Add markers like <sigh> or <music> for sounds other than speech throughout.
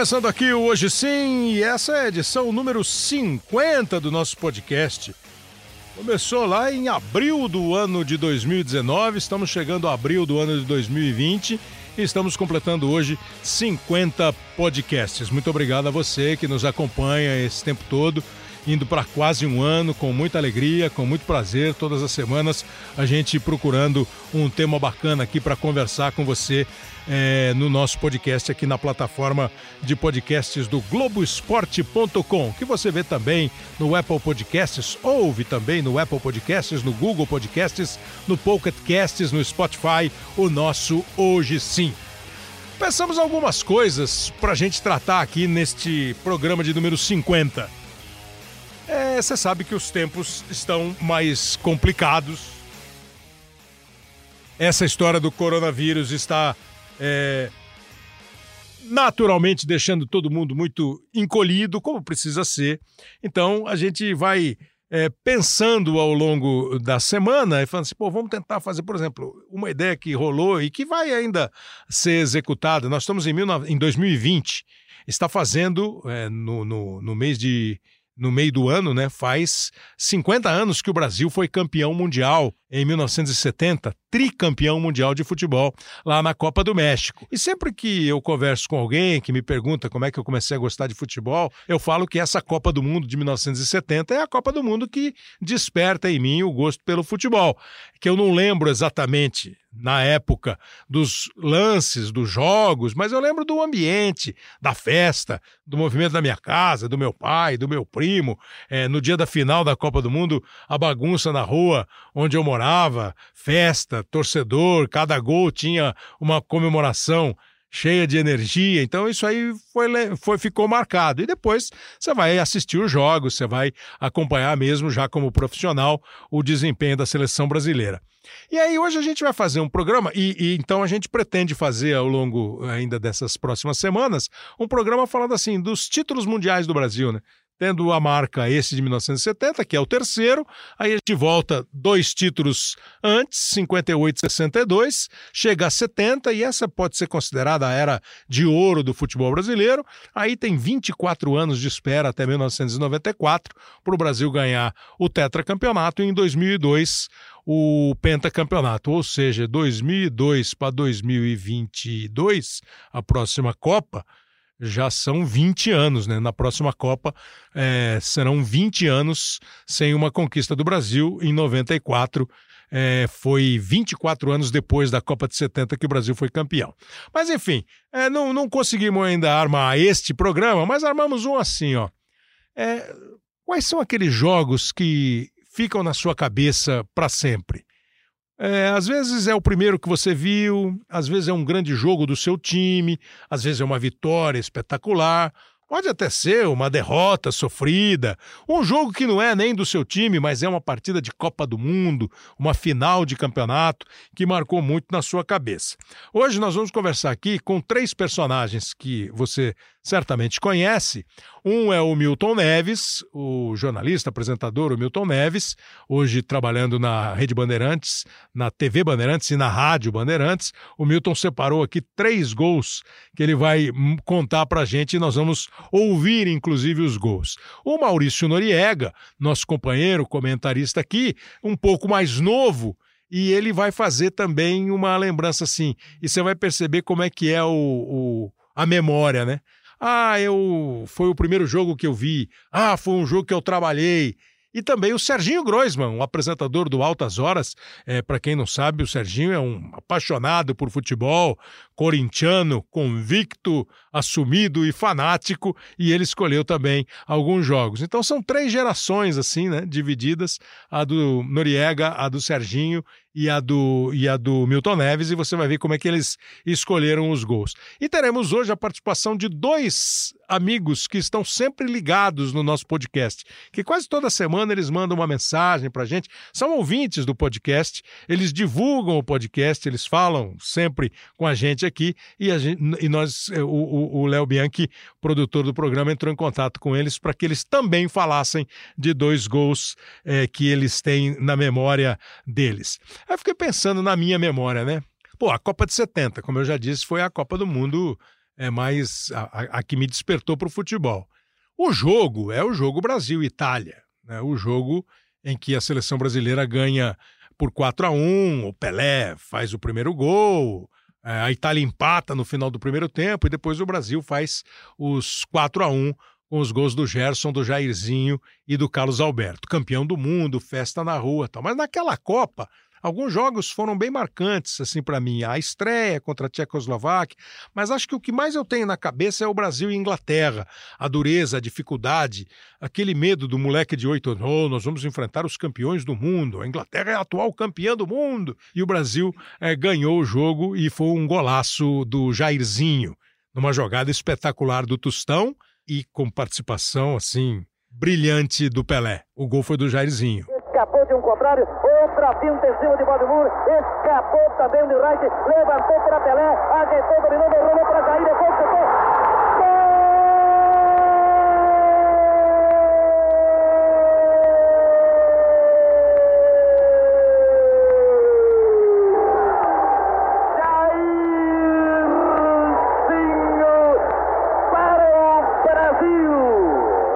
Começando aqui o Hoje Sim, e essa é a edição número 50 do nosso podcast. Começou lá em abril do ano de 2019, estamos chegando a abril do ano de 2020 e estamos completando hoje 50 podcasts. Muito obrigado a você que nos acompanha esse tempo todo indo para quase um ano, com muita alegria, com muito prazer, todas as semanas, a gente procurando um tema bacana aqui para conversar com você é, no nosso podcast aqui na plataforma de podcasts do Globoesporte.com, que você vê também no Apple Podcasts, ouve também no Apple Podcasts, no Google Podcasts, no Pocket Casts, no Spotify, o nosso Hoje Sim. Pensamos algumas coisas para a gente tratar aqui neste programa de número 50. É, você sabe que os tempos estão mais complicados. Essa história do coronavírus está é, naturalmente deixando todo mundo muito encolhido, como precisa ser. Então a gente vai é, pensando ao longo da semana e falando assim, pô, vamos tentar fazer, por exemplo, uma ideia que rolou e que vai ainda ser executada. Nós estamos em, em 2020, está fazendo é, no, no, no mês de no meio do ano, né? Faz 50 anos que o Brasil foi campeão mundial em 1970, tricampeão mundial de futebol lá na Copa do México. E sempre que eu converso com alguém que me pergunta como é que eu comecei a gostar de futebol, eu falo que essa Copa do Mundo de 1970 é a Copa do Mundo que desperta em mim o gosto pelo futebol, que eu não lembro exatamente na época dos lances, dos jogos, mas eu lembro do ambiente, da festa, do movimento da minha casa, do meu pai, do meu primo, é, no dia da final da Copa do Mundo, a bagunça na rua onde eu morava, festa, torcedor, cada gol tinha uma comemoração cheia de energia. Então isso aí foi, foi ficou marcado. E depois você vai assistir os jogos, você vai acompanhar mesmo já como profissional o desempenho da seleção brasileira. E aí hoje a gente vai fazer um programa e, e, então a gente pretende fazer ao longo ainda dessas próximas semanas um programa falando assim dos títulos mundiais do Brasil, né? Tendo a marca esse de 1970, que é o terceiro, aí a gente volta dois títulos antes, 58 e 62, chega a 70 e essa pode ser considerada a era de ouro do futebol brasileiro. Aí tem 24 anos de espera até 1994 para o Brasil ganhar o tetracampeonato e em 2002 o pentacampeonato, ou seja, 2002 para 2022, a próxima Copa, já são 20 anos, né? Na próxima Copa é, serão 20 anos sem uma conquista do Brasil. Em 94, é, foi 24 anos depois da Copa de 70 que o Brasil foi campeão. Mas enfim, é, não, não conseguimos ainda armar este programa, mas armamos um assim, ó. É, quais são aqueles jogos que ficam na sua cabeça para sempre? É, às vezes é o primeiro que você viu, às vezes é um grande jogo do seu time, às vezes é uma vitória espetacular, Pode até ser uma derrota sofrida, um jogo que não é nem do seu time, mas é uma partida de Copa do Mundo, uma final de campeonato que marcou muito na sua cabeça. Hoje nós vamos conversar aqui com três personagens que você certamente conhece. Um é o Milton Neves, o jornalista, apresentador, o Milton Neves, hoje trabalhando na Rede Bandeirantes, na TV Bandeirantes e na Rádio Bandeirantes. O Milton separou aqui três gols que ele vai contar para a gente e nós vamos ouvir, inclusive, os gols. O Maurício Noriega, nosso companheiro, comentarista aqui, um pouco mais novo, e ele vai fazer também uma lembrança assim. E você vai perceber como é que é o, o a memória, né? Ah, eu foi o primeiro jogo que eu vi. Ah, foi um jogo que eu trabalhei. E também o Serginho Groisman, um apresentador do Altas Horas. É, Para quem não sabe, o Serginho é um apaixonado por futebol, corintiano, convicto, assumido e fanático, e ele escolheu também alguns jogos. Então são três gerações assim, né, divididas, a do Noriega, a do Serginho e a do, e a do Milton Neves, e você vai ver como é que eles escolheram os gols. E teremos hoje a participação de dois amigos que estão sempre ligados no nosso podcast, que quase toda semana eles mandam uma mensagem para gente, são ouvintes do podcast, eles divulgam o podcast, eles falam sempre com a gente aqui, e, gente, e nós, o Léo Bianchi, produtor do programa, entrou em contato com eles para que eles também falassem de dois gols é, que eles têm na memória deles. Aí fiquei pensando na minha memória, né? Pô, a Copa de 70, como eu já disse, foi a Copa do Mundo é mais a, a, a que me despertou para o futebol. O jogo é o jogo Brasil-Itália, né? o jogo em que a seleção brasileira ganha por 4 a 1 o Pelé faz o primeiro gol, é, a Itália empata no final do primeiro tempo e depois o Brasil faz os 4 a 1 com os gols do Gerson, do Jairzinho e do Carlos Alberto. Campeão do mundo, festa na rua tal. Mas naquela Copa, Alguns jogos foram bem marcantes, assim, para mim. A estreia contra a Tchecoslováquia, mas acho que o que mais eu tenho na cabeça é o Brasil e Inglaterra. A dureza, a dificuldade, aquele medo do moleque de oito anos. Oh, nós vamos enfrentar os campeões do mundo. A Inglaterra é a atual campeã do mundo. E o Brasil é, ganhou o jogo e foi um golaço do Jairzinho, numa jogada espetacular do Tostão e com participação, assim, brilhante do Pelé. O gol foi do Jairzinho de um contrário, outra finta em cima de Valdemur, escapou também de Wright, levantou para Pelé, ajeitou, dominou, rolou para Jair, depois chutou.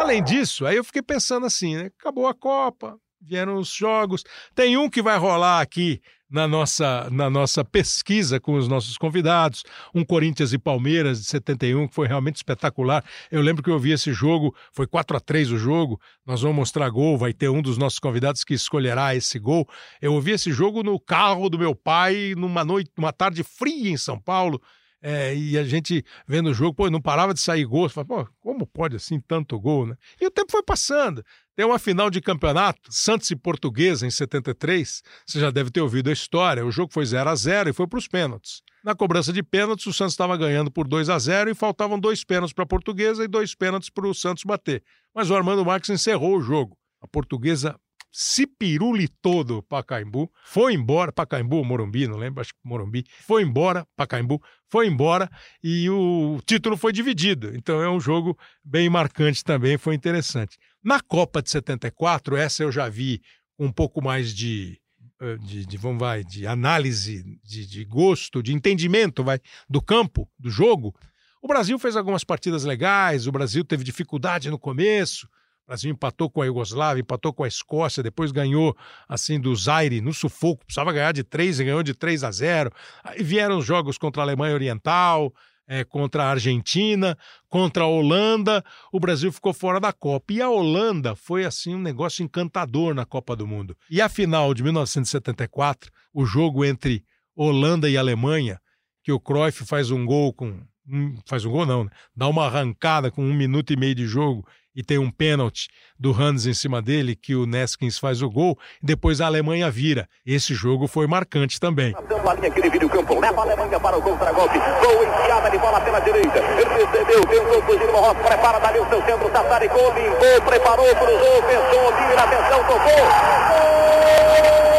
Além disso, aí eu fiquei pensando assim, né? Acabou a Copa, vieram os jogos. Tem um que vai rolar aqui na nossa, na nossa pesquisa com os nossos convidados, um Corinthians e Palmeiras de 71, que foi realmente espetacular. Eu lembro que eu vi esse jogo, foi 4 a 3 o jogo. Nós vamos mostrar gol, vai ter um dos nossos convidados que escolherá esse gol. Eu ouvi esse jogo no carro do meu pai numa noite, numa tarde fria em São Paulo. É, e a gente vendo o jogo, pô, não parava de sair gol. Você fala, pô, como pode assim tanto gol, né? E o tempo foi passando. Tem uma final de campeonato, Santos e Portuguesa, em 73. Você já deve ter ouvido a história. O jogo foi 0 a 0 e foi para os pênaltis. Na cobrança de pênaltis, o Santos estava ganhando por 2 a 0 e faltavam dois pênaltis para a Portuguesa e dois pênaltis para o Santos bater. Mas o Armando Marques encerrou o jogo. A Portuguesa se pirulitou do Pacaembu, foi embora, Pacaembu ou Morumbi, não lembro, acho que Morumbi, foi embora, Pacaembu, foi embora e o título foi dividido. Então é um jogo bem marcante também, foi interessante. Na Copa de 74, essa eu já vi um pouco mais de, eh, de, de vamos vai, de análise, de, de gosto, de entendimento vai, do campo, do jogo. O Brasil fez algumas partidas legais, o Brasil teve dificuldade no começo, o Brasil empatou com a Iugoslávia, empatou com a Escócia, depois ganhou assim do Zaire no sufoco, precisava ganhar de 3 e ganhou de 3 a 0. Aí vieram os jogos contra a Alemanha Oriental, é, contra a Argentina, contra a Holanda, o Brasil ficou fora da Copa. E a Holanda foi assim um negócio encantador na Copa do Mundo. E a final de 1974, o jogo entre Holanda e Alemanha, que o Cruyff faz um gol com. faz um gol, não, né? dá uma arrancada com um minuto e meio de jogo e tem um pênalti do Hans em cima dele, que o Neskins faz o gol, e depois a Alemanha vira. Esse jogo foi marcante também. A linha que divide o campo, leva a Alemanha para o contra-golpe, gol enfiada de bola pela direita, recebeu, prepara dali o seu centro, Tataricou, limpou, preparou, cruzou, pensou, atenção, tocou, gol!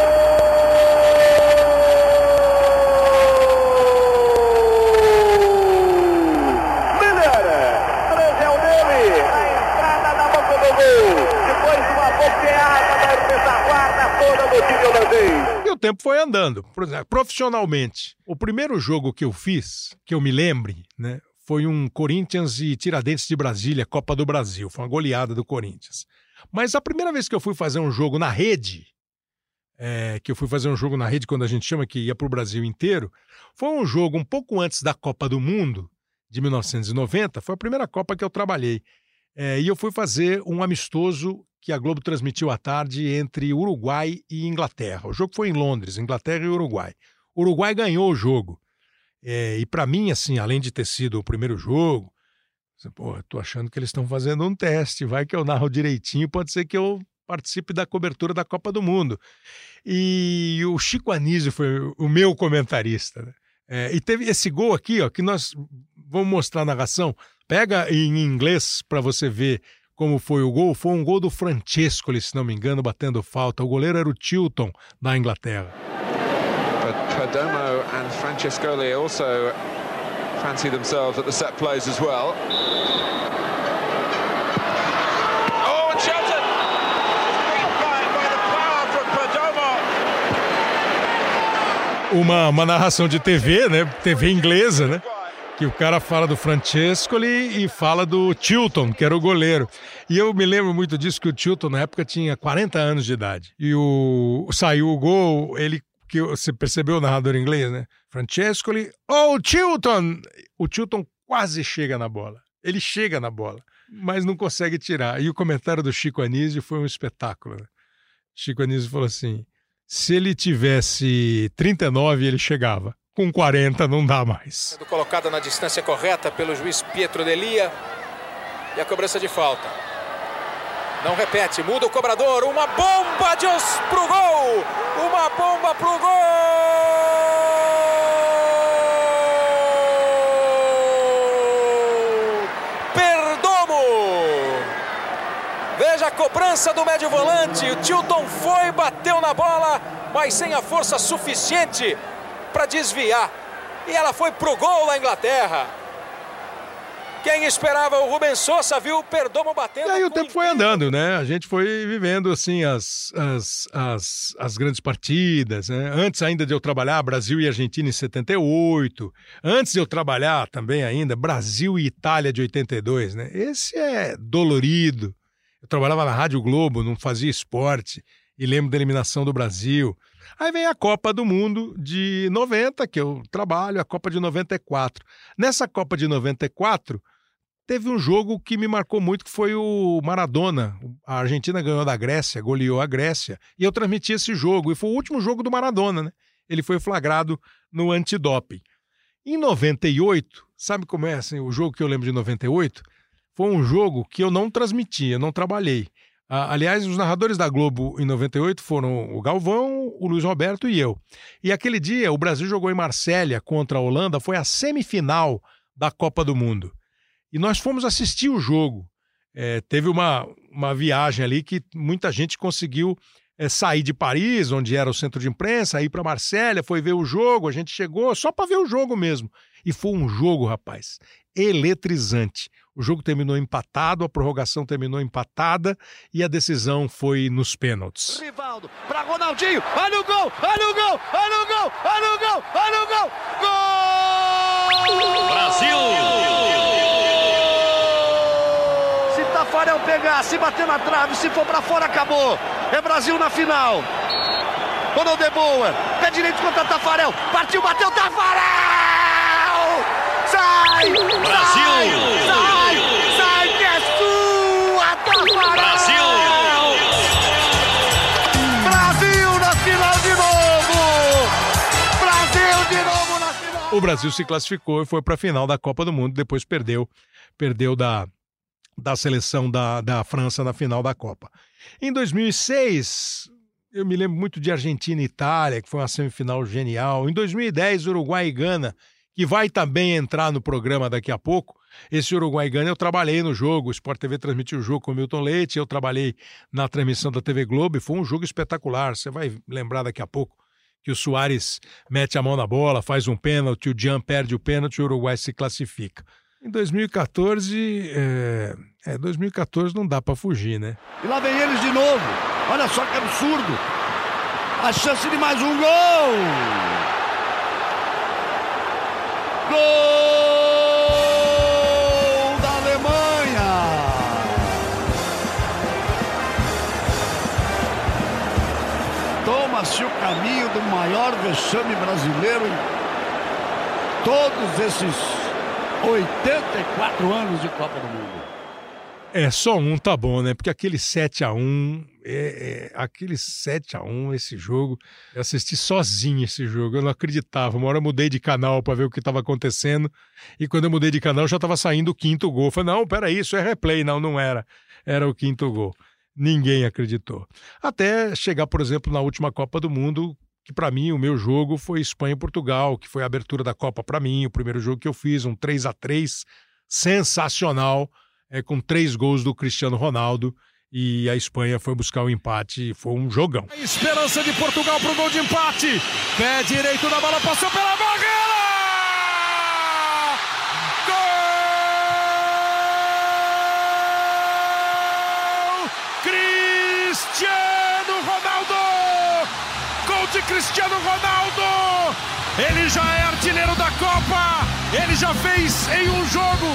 O tempo foi andando. Por exemplo, profissionalmente, o primeiro jogo que eu fiz, que eu me lembre, né, foi um Corinthians e Tiradentes de Brasília, Copa do Brasil. Foi uma goleada do Corinthians. Mas a primeira vez que eu fui fazer um jogo na rede, é, que eu fui fazer um jogo na rede quando a gente chama que ia para o Brasil inteiro, foi um jogo um pouco antes da Copa do Mundo, de 1990. Foi a primeira Copa que eu trabalhei. É, e eu fui fazer um amistoso que a Globo transmitiu à tarde entre Uruguai e Inglaterra. O jogo foi em Londres, Inglaterra e Uruguai. O Uruguai ganhou o jogo. É, e para mim, assim, além de ter sido o primeiro jogo, pô, tô achando que eles estão fazendo um teste, vai que eu narro direitinho, pode ser que eu participe da cobertura da Copa do Mundo. E o Chico Anísio foi o meu comentarista. Né? É, e teve esse gol aqui, ó, que nós vamos mostrar a narração. Pega em inglês para você ver como foi o gol, foi um gol do Francesco, se não me engano, batendo falta. O goleiro era o Tilton, da Inglaterra. But Perdomo and Francescoli also fancy themselves at the set plays as well. Oh, uma, uma narração de TV, né? TV inglesa, né? Que o cara fala do Francescoli e fala do Tilton, que era o goleiro. E eu me lembro muito disso que o Tilton na época tinha 40 anos de idade. E o saiu o gol, ele que você percebeu o narrador inglês, né? Francescoli, oh Tilton! O Tilton quase chega na bola. Ele chega na bola, mas não consegue tirar. E o comentário do Chico Anísio foi um espetáculo. Né? Chico Anísio falou assim: se ele tivesse 39, ele chegava com 40 não dá mais. Sendo colocada na distância correta pelo juiz Pietro Delia. E a cobrança de falta. Não repete, muda o cobrador. Uma bomba de os pro gol! Uma bomba pro gol! Perdomo! Veja a cobrança do médio volante. O Tilton foi, bateu na bola, mas sem a força suficiente para desviar. E ela foi pro gol na Inglaterra. Quem esperava o Rubens Souza viu o Perdomo batendo. E aí o tempo foi andando, né? A gente foi vivendo assim as, as, as, as grandes partidas. Né? Antes ainda de eu trabalhar, Brasil e Argentina em 78. Antes de eu trabalhar também ainda, Brasil e Itália de 82, né? Esse é dolorido. Eu trabalhava na Rádio Globo, não fazia esporte e lembro da eliminação do Brasil. Aí vem a Copa do Mundo de 90, que eu trabalho, a Copa de 94. Nessa Copa de 94, teve um jogo que me marcou muito, que foi o Maradona. A Argentina ganhou da Grécia, goleou a Grécia, e eu transmiti esse jogo, e foi o último jogo do Maradona, né? Ele foi flagrado no antidoping. Em 98, sabe como é assim, o jogo que eu lembro de 98? Foi um jogo que eu não transmiti, eu não trabalhei. Ah, aliás, os narradores da Globo em 98 foram o Galvão, o Luiz Roberto e eu. E aquele dia o Brasil jogou em Marsella contra a Holanda, foi a semifinal da Copa do Mundo. E nós fomos assistir o jogo. É, teve uma, uma viagem ali que muita gente conseguiu é, sair de Paris, onde era o centro de imprensa, ir para Marsella, foi ver o jogo. A gente chegou só para ver o jogo mesmo. E foi um jogo, rapaz, eletrizante. O jogo terminou empatado, a prorrogação terminou empatada e a decisão foi nos pênaltis. Rivaldo para Ronaldinho, olha o gol, olha o gol, olha o gol, olha o gol, olha o gol, gol! Brasil! Se Tafarel pegar, se bater na trave, se for para fora, acabou. É Brasil na final. Ronaldo de Boa, pé direito contra Tafarel, partiu, bateu Tafarel! Sai! Brasil! Sai! Sai O Brasil se classificou e foi para a final da Copa do Mundo, depois perdeu, perdeu da, da seleção da, da França na final da Copa. Em 2006, eu me lembro muito de Argentina e Itália, que foi uma semifinal genial. Em 2010, Uruguai e Gana, que vai também entrar no programa daqui a pouco. Esse Uruguai e Gana eu trabalhei no jogo, o Sport TV transmitiu o jogo com o Milton Leite, eu trabalhei na transmissão da TV Globo e foi um jogo espetacular. Você vai lembrar daqui a pouco que o Soares mete a mão na bola, faz um pênalti, o Jean perde o pênalti o Uruguai se classifica. Em 2014, é, é 2014 não dá para fugir, né? E lá vem eles de novo. Olha só que absurdo. A chance de mais um gol. Gol Toma-se o caminho do maior vexame brasileiro em todos esses 84 anos de Copa do Mundo. É, só um tá bom, né? Porque aquele 7 a 1 é, é, aquele 7 a 1 esse jogo, eu assisti sozinho esse jogo, eu não acreditava. Uma hora eu mudei de canal para ver o que estava acontecendo, e quando eu mudei de canal já estava saindo o quinto gol. Falei, não, peraí, isso é replay. Não, não era. Era o quinto gol. Ninguém acreditou. Até chegar, por exemplo, na última Copa do Mundo, que para mim o meu jogo foi Espanha e Portugal, que foi a abertura da Copa para mim, o primeiro jogo que eu fiz, um 3 a 3 sensacional, é, com três gols do Cristiano Ronaldo. E a Espanha foi buscar o empate, foi um jogão. A esperança de Portugal pro gol de empate. Pé direito da bola, passou pela barreira! Gol! Cristiano Ronaldo! Gol de Cristiano Ronaldo! Ele já é artilheiro da Copa! Ele já fez em um jogo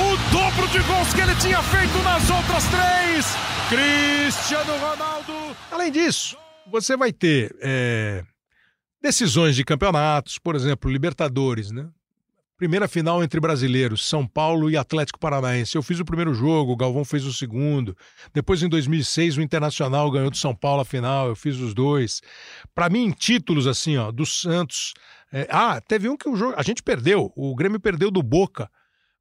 o dobro de gols que ele tinha feito nas outras três. Cristiano Ronaldo. Além disso, você vai ter é, decisões de campeonatos, por exemplo, Libertadores, né? Primeira final entre brasileiros, São Paulo e Atlético Paranaense. Eu fiz o primeiro jogo, o Galvão fez o segundo. Depois, em 2006, o Internacional ganhou do São Paulo a final, eu fiz os dois. Para mim, títulos assim, ó, do Santos. É... ah, teve um que o jogo. A gente perdeu, o Grêmio perdeu do Boca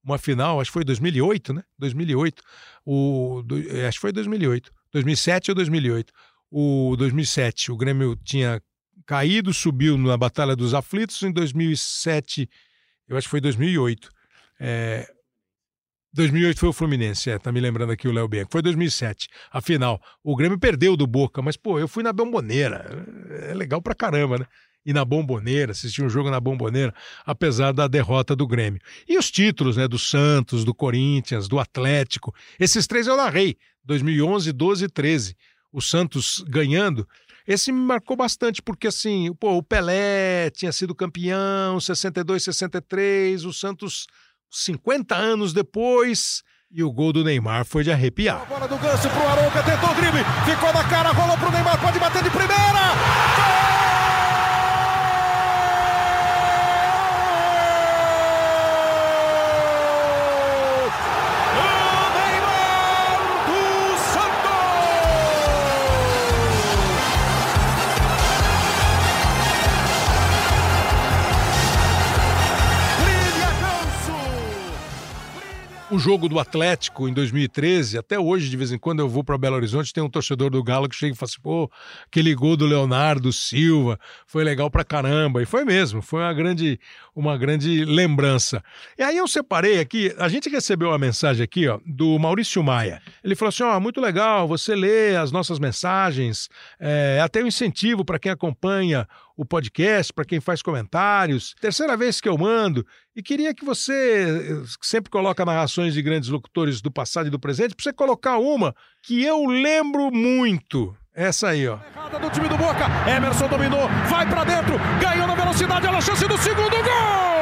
uma final, acho que foi 2008, né? 2008. O, do, é, acho que foi 2008. 2007 ou 2008. O 2007, o Grêmio tinha caído, subiu na Batalha dos Aflitos. Em 2007 eu acho que foi 2008. É, 2008 foi o Fluminense, é, tá me lembrando aqui o Léo Bianco. Foi 2007, a final. O Grêmio perdeu do Boca, mas, pô, eu fui na Bomboneira. É legal pra caramba, né? E na Bomboneira, assistir um jogo na Bomboneira, apesar da derrota do Grêmio. E os títulos, né? Do Santos, do Corinthians, do Atlético. Esses três eu narrei, 2011, 12 e 13. O Santos ganhando esse me marcou bastante, porque assim, pô, o Pelé tinha sido campeão, 62, 63, o Santos 50 anos depois. E o gol do Neymar foi de arrepiar. A bola do Ganso pro Arouca, tentou o drible, ficou na cara, rolou pro Neymar, pode bater de primeira! O jogo do Atlético em 2013, até hoje, de vez em quando eu vou para Belo Horizonte, tem um torcedor do Galo que chega e fala assim: pô, aquele gol do Leonardo Silva foi legal pra caramba. E foi mesmo, foi uma grande, uma grande lembrança. E aí eu separei aqui, a gente recebeu uma mensagem aqui, ó, do Maurício Maia. Ele falou assim: ó, oh, muito legal, você lê as nossas mensagens, é até um incentivo para quem acompanha o podcast, para quem faz comentários. Terceira vez que eu mando e queria que você, sempre coloca narrações de grandes locutores do passado e do presente, para você colocar uma que eu lembro muito. Essa aí, ó. Do time do Boca. Emerson dominou, vai para dentro, ganhou na velocidade, olha a chance do segundo gol!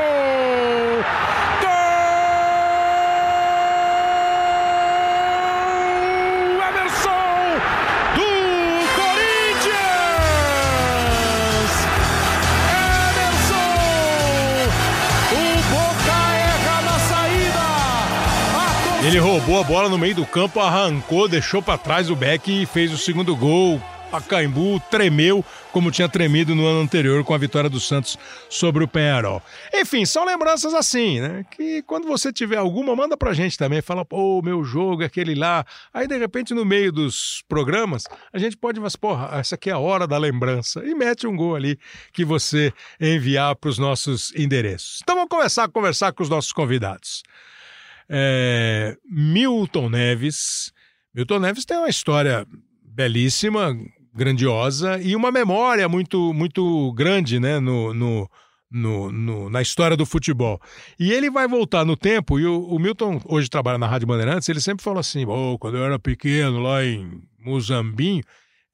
Ele roubou a bola no meio do campo, arrancou, deixou para trás o Beck e fez o segundo gol. Pacaembu tremeu como tinha tremido no ano anterior com a vitória do Santos sobre o Penharol. Enfim, são lembranças assim, né? Que quando você tiver alguma, manda pra gente também. Fala, pô, meu jogo é aquele lá. Aí, de repente, no meio dos programas, a gente pode, mas, porra, essa aqui é a hora da lembrança. E mete um gol ali que você enviar para os nossos endereços. Então vamos começar a conversar com os nossos convidados é, Milton Neves. Milton Neves tem uma história belíssima, grandiosa e uma memória muito, muito grande né, no, no, no, no, na história do futebol. E ele vai voltar no tempo, e o, o Milton hoje trabalha na Rádio Bandeirantes, ele sempre fala assim: oh, quando eu era pequeno lá em Muzambinho,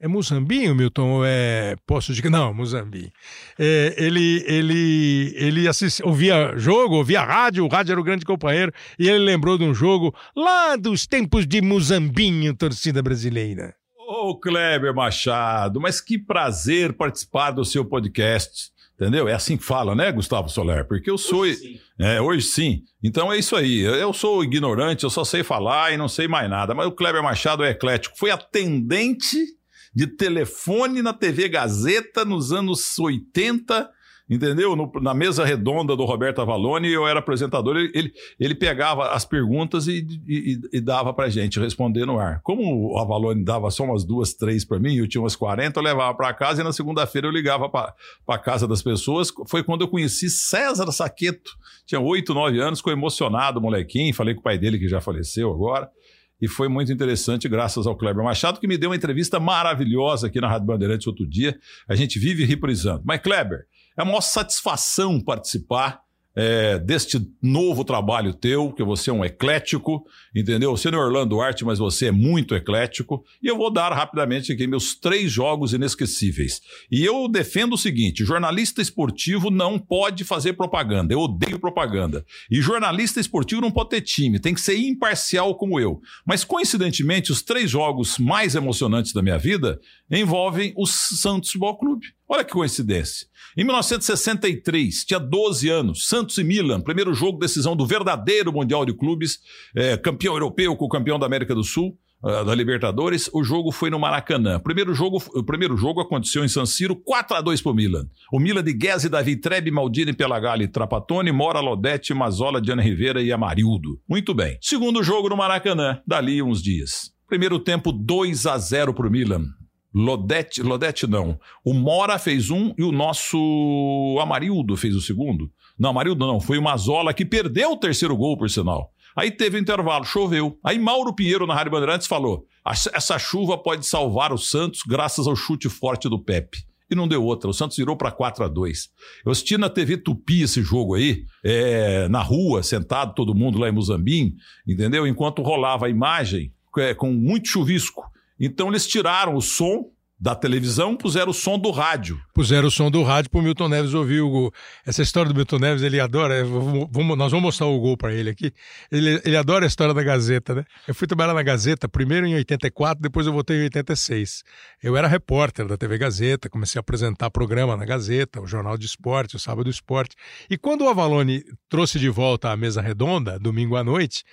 é Muzambinho, Milton, ou é Poço de... Não, Muzambinho. É, ele ele, ele assistia, ouvia jogo, ouvia rádio, o rádio era o grande companheiro, e ele lembrou de um jogo lá dos tempos de Muzambinho, torcida brasileira. Ô, oh, Kleber Machado, mas que prazer participar do seu podcast. Entendeu? É assim que fala, né, Gustavo Soler? Porque eu sou. Hoje sim. É, hoje sim. Então é isso aí. Eu sou ignorante, eu só sei falar e não sei mais nada. Mas o Kleber Machado é eclético. Foi atendente de telefone na TV Gazeta nos anos 80, entendeu? No, na mesa redonda do Roberto Avalone, eu era apresentador, ele, ele, ele pegava as perguntas e, e, e dava pra gente responder no ar. Como o Avalone dava só umas duas, três para mim, eu tinha umas 40, eu levava para casa e na segunda-feira eu ligava para casa das pessoas. Foi quando eu conheci César Saqueto, tinha oito, nove anos, ficou emocionado, molequinho, falei com o pai dele que já faleceu agora e foi muito interessante, graças ao Kleber Machado, que me deu uma entrevista maravilhosa aqui na Rádio Bandeirantes outro dia. A gente vive reprisando. Mas, Kleber, é uma satisfação participar é, deste novo trabalho teu, que você é um eclético, entendeu? Você não é Orlando Duarte, mas você é muito eclético. E eu vou dar rapidamente aqui meus três jogos inesquecíveis. E eu defendo o seguinte: jornalista esportivo não pode fazer propaganda. Eu odeio propaganda. E jornalista esportivo não pode ter time, tem que ser imparcial como eu. Mas, coincidentemente, os três jogos mais emocionantes da minha vida envolvem o Santos Futebol Clube. Olha que coincidência. Em 1963, tinha 12 anos, Santos e Milan, primeiro jogo, decisão do verdadeiro Mundial de Clubes, é, campeão europeu com o campeão da América do Sul, uh, da Libertadores. O jogo foi no Maracanã. Primeiro jogo, o primeiro jogo aconteceu em San Siro, 4 a 2 para o Milan. O Milan de Guese, Davi Trebe, Maldini, Pelagalli, Trapatone, Mora, Lodete, Mazola, Diana Rivera e Amarildo. Muito bem. Segundo jogo no Maracanã, dali uns dias. Primeiro tempo 2 a 0 para o Milan. Lodete, Lodete não. O Mora fez um e o nosso Amarildo fez o segundo. Não, Amarildo não. Foi o Mazola que perdeu o terceiro gol, por sinal. Aí teve intervalo, choveu. Aí Mauro Pinheiro, na Rádio Bandeirantes, falou: essa chuva pode salvar o Santos graças ao chute forte do Pepe. E não deu outra. O Santos virou para 4 a 2 Eu assisti na TV Tupi esse jogo aí, é, na rua, sentado todo mundo lá em Muzambim, entendeu? Enquanto rolava a imagem, é, com muito chuvisco. Então eles tiraram o som da televisão, puseram o som do rádio. Puseram o som do rádio para o Milton Neves ouvir o gol. Essa história do Milton Neves, ele adora. Vamos, nós vamos mostrar o gol para ele aqui. Ele, ele adora a história da Gazeta, né? Eu fui trabalhar na Gazeta primeiro em 84, depois eu voltei em 86. Eu era repórter da TV Gazeta, comecei a apresentar programa na Gazeta, o Jornal de Esporte, o Sábado do Esporte. E quando o Avalone trouxe de volta a mesa redonda, domingo à noite,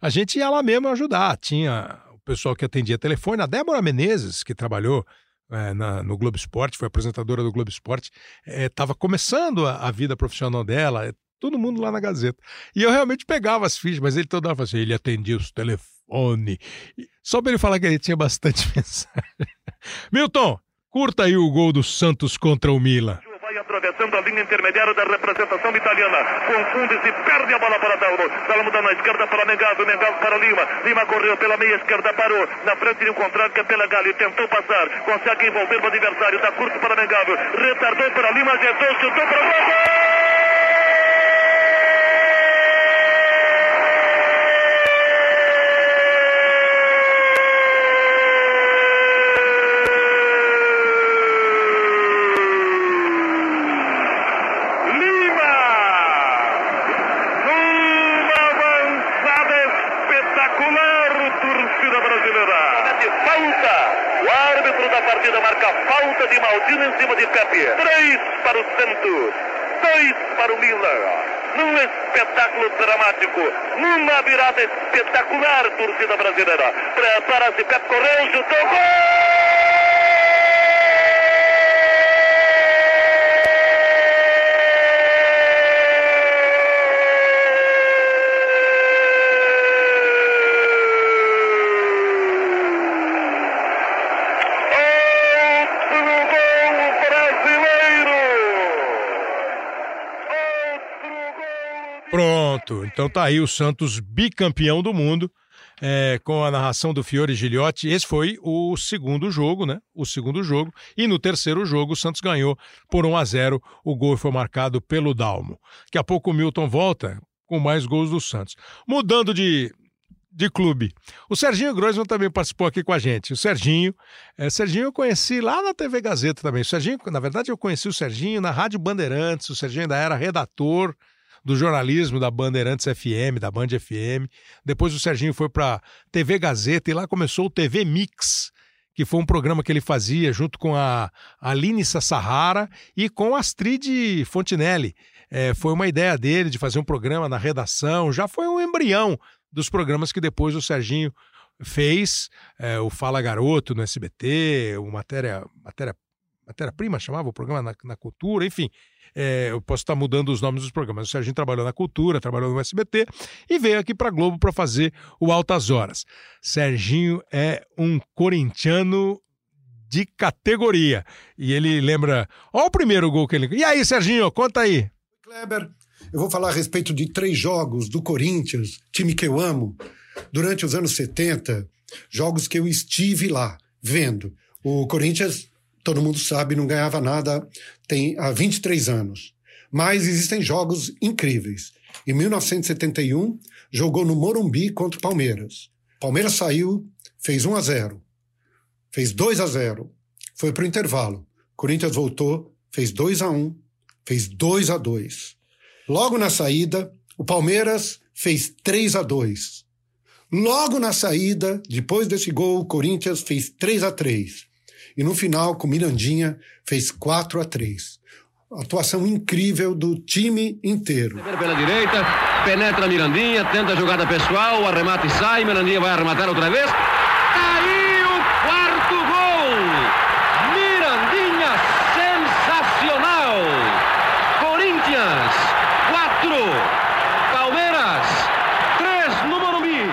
a gente ia lá mesmo ajudar. Tinha pessoal que atendia telefone, a Débora Menezes, que trabalhou é, na, no Globo Esporte, foi apresentadora do Globo Esporte, estava é, começando a, a, vida profissional dela, é, todo mundo lá na Gazeta. E eu realmente pegava as fichas, mas ele toda hora falava assim, ele atendia os telefones. Só para ele falar que ele tinha bastante <laughs> mensagem. Milton, curta aí o gol do Santos contra o Milan atravessando a linha intermediária da representação italiana. Confunde-se, perde a bola para Dalmo. Dalmo dá na esquerda para Mengaldo, Mengaldo para Lima. Lima correu pela meia esquerda, parou. Na frente de um contrário que é pela Gali. Tentou passar, consegue envolver o adversário. Está curto para Mengaldo. Retardou para Lima, ajeitou, chutou para o gol. em cima de Pepe. Três para o Santos, dois para o Milan. Num espetáculo dramático, numa virada espetacular, torcida brasileira. Prepara-se, Pepe correu, chutou, gol! Então tá aí o Santos bicampeão do mundo, é, com a narração do Fiore Gigliotti. Esse foi o segundo jogo, né? O segundo jogo. E no terceiro jogo, o Santos ganhou por 1 a 0 O gol foi marcado pelo Dalmo. Daqui a pouco o Milton volta com mais gols do Santos. Mudando de, de clube. O Serginho Groisman também participou aqui com a gente. O Serginho, é, Serginho eu conheci lá na TV Gazeta também. O Serginho, na verdade, eu conheci o Serginho na Rádio Bandeirantes. O Serginho ainda era redator do jornalismo da Bandeirantes FM, da Band FM. Depois o Serginho foi para TV Gazeta e lá começou o TV Mix, que foi um programa que ele fazia junto com a Aline Sassahara e com Astrid Fontinelli. É, foi uma ideia dele de fazer um programa na redação, já foi um embrião dos programas que depois o Serginho fez, é, o Fala Garoto no SBT, o Matéria, Matéria, Matéria Prima chamava o programa na, na Cultura, enfim. É, eu posso estar mudando os nomes dos programas. O Serginho trabalhou na Cultura, trabalhou no SBT e veio aqui para Globo para fazer o Altas Horas. Serginho é um corintiano de categoria. E ele lembra. Olha o primeiro gol que ele. E aí, Serginho, conta aí. Kleber, eu vou falar a respeito de três jogos do Corinthians, time que eu amo, durante os anos 70, jogos que eu estive lá vendo. O Corinthians todo mundo sabe, não ganhava nada tem há 23 anos. Mas existem jogos incríveis. Em 1971, jogou no Morumbi contra o Palmeiras. Palmeiras saiu, fez 1 a 0. Fez 2 a 0. Foi para o intervalo. Corinthians voltou, fez 2 a 1, fez 2 a 2. Logo na saída, o Palmeiras fez 3 a 2. Logo na saída, depois desse gol, o Corinthians fez 3 a 3. E no final, com Mirandinha, fez 4 a 3. Atuação incrível do time inteiro. Pela direita, penetra Mirandinha, tenta a jogada pessoal, arremate sai, Mirandinha vai arrematar outra vez. Aí o quarto gol! Mirandinha, sensacional! Corinthians, 4, Palmeiras, 3 no Morumbi.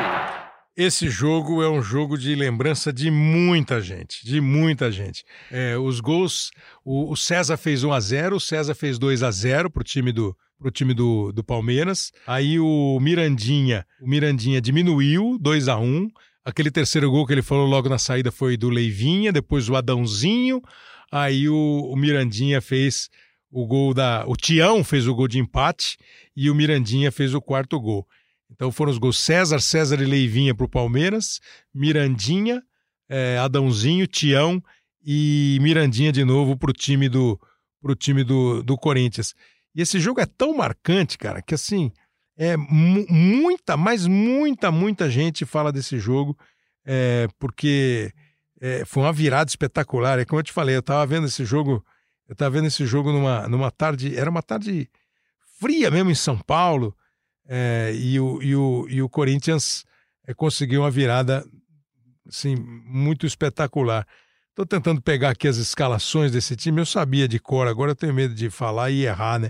Esse jogo é um jogo de lembrança de muita gente, de muita gente. É, os gols, o, o, César fez 1 a 0, o César fez 2 a 0 pro time do pro time do, do Palmeiras. Aí o Mirandinha, o Mirandinha diminuiu 2 a 1. Aquele terceiro gol que ele falou logo na saída foi do Leivinha, depois o Adãozinho. Aí o, o Mirandinha fez o gol da, o Tião fez o gol de empate e o Mirandinha fez o quarto gol. Então foram os gols César, César e Leivinha para o Palmeiras, Mirandinha, é, Adãozinho, Tião e Mirandinha de novo para o time, do, pro time do, do Corinthians. E esse jogo é tão marcante, cara, que assim, é muita, mas muita, muita gente fala desse jogo, é, porque é, foi uma virada espetacular. É como eu te falei, eu estava vendo esse jogo, eu estava vendo esse jogo numa, numa tarde, era uma tarde fria mesmo em São Paulo, é, e, o, e, o, e o Corinthians é, conseguiu uma virada assim, muito espetacular. Estou tentando pegar aqui as escalações desse time. Eu sabia de cor, agora eu tenho medo de falar e errar, né?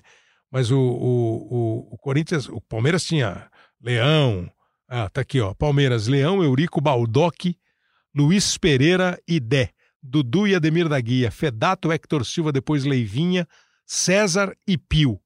Mas o, o, o, o Corinthians, o Palmeiras tinha Leão, ah, tá aqui, ó. Palmeiras, Leão, Eurico, Baldock, Luiz Pereira e Dé. Dudu e Ademir da Guia, Fedato, Hector Silva, depois Leivinha, César e Pio.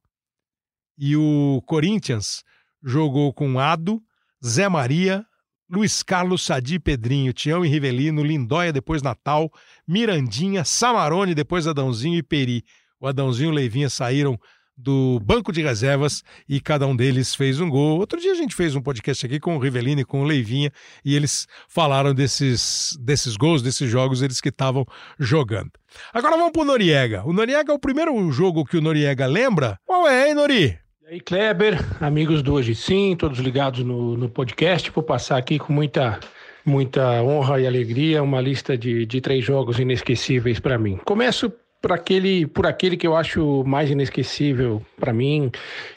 E o Corinthians jogou com Ado, Zé Maria, Luiz Carlos, Sadi, Pedrinho, Tião e Rivelino, Lindóia, depois Natal, Mirandinha, Samarone, depois Adãozinho e Peri. O Adãozinho e o Leivinha saíram do banco de reservas e cada um deles fez um gol. Outro dia a gente fez um podcast aqui com o Rivelino e com o Leivinha e eles falaram desses, desses gols, desses jogos, eles que estavam jogando. Agora vamos pro Noriega. O Noriega é o primeiro jogo que o Noriega lembra. Qual é, hein, Nori? E aí, Kleber, amigos do Hoje Sim, todos ligados no, no podcast. Vou passar aqui com muita muita honra e alegria uma lista de, de três jogos inesquecíveis para mim. Começo por aquele, por aquele que eu acho mais inesquecível para mim,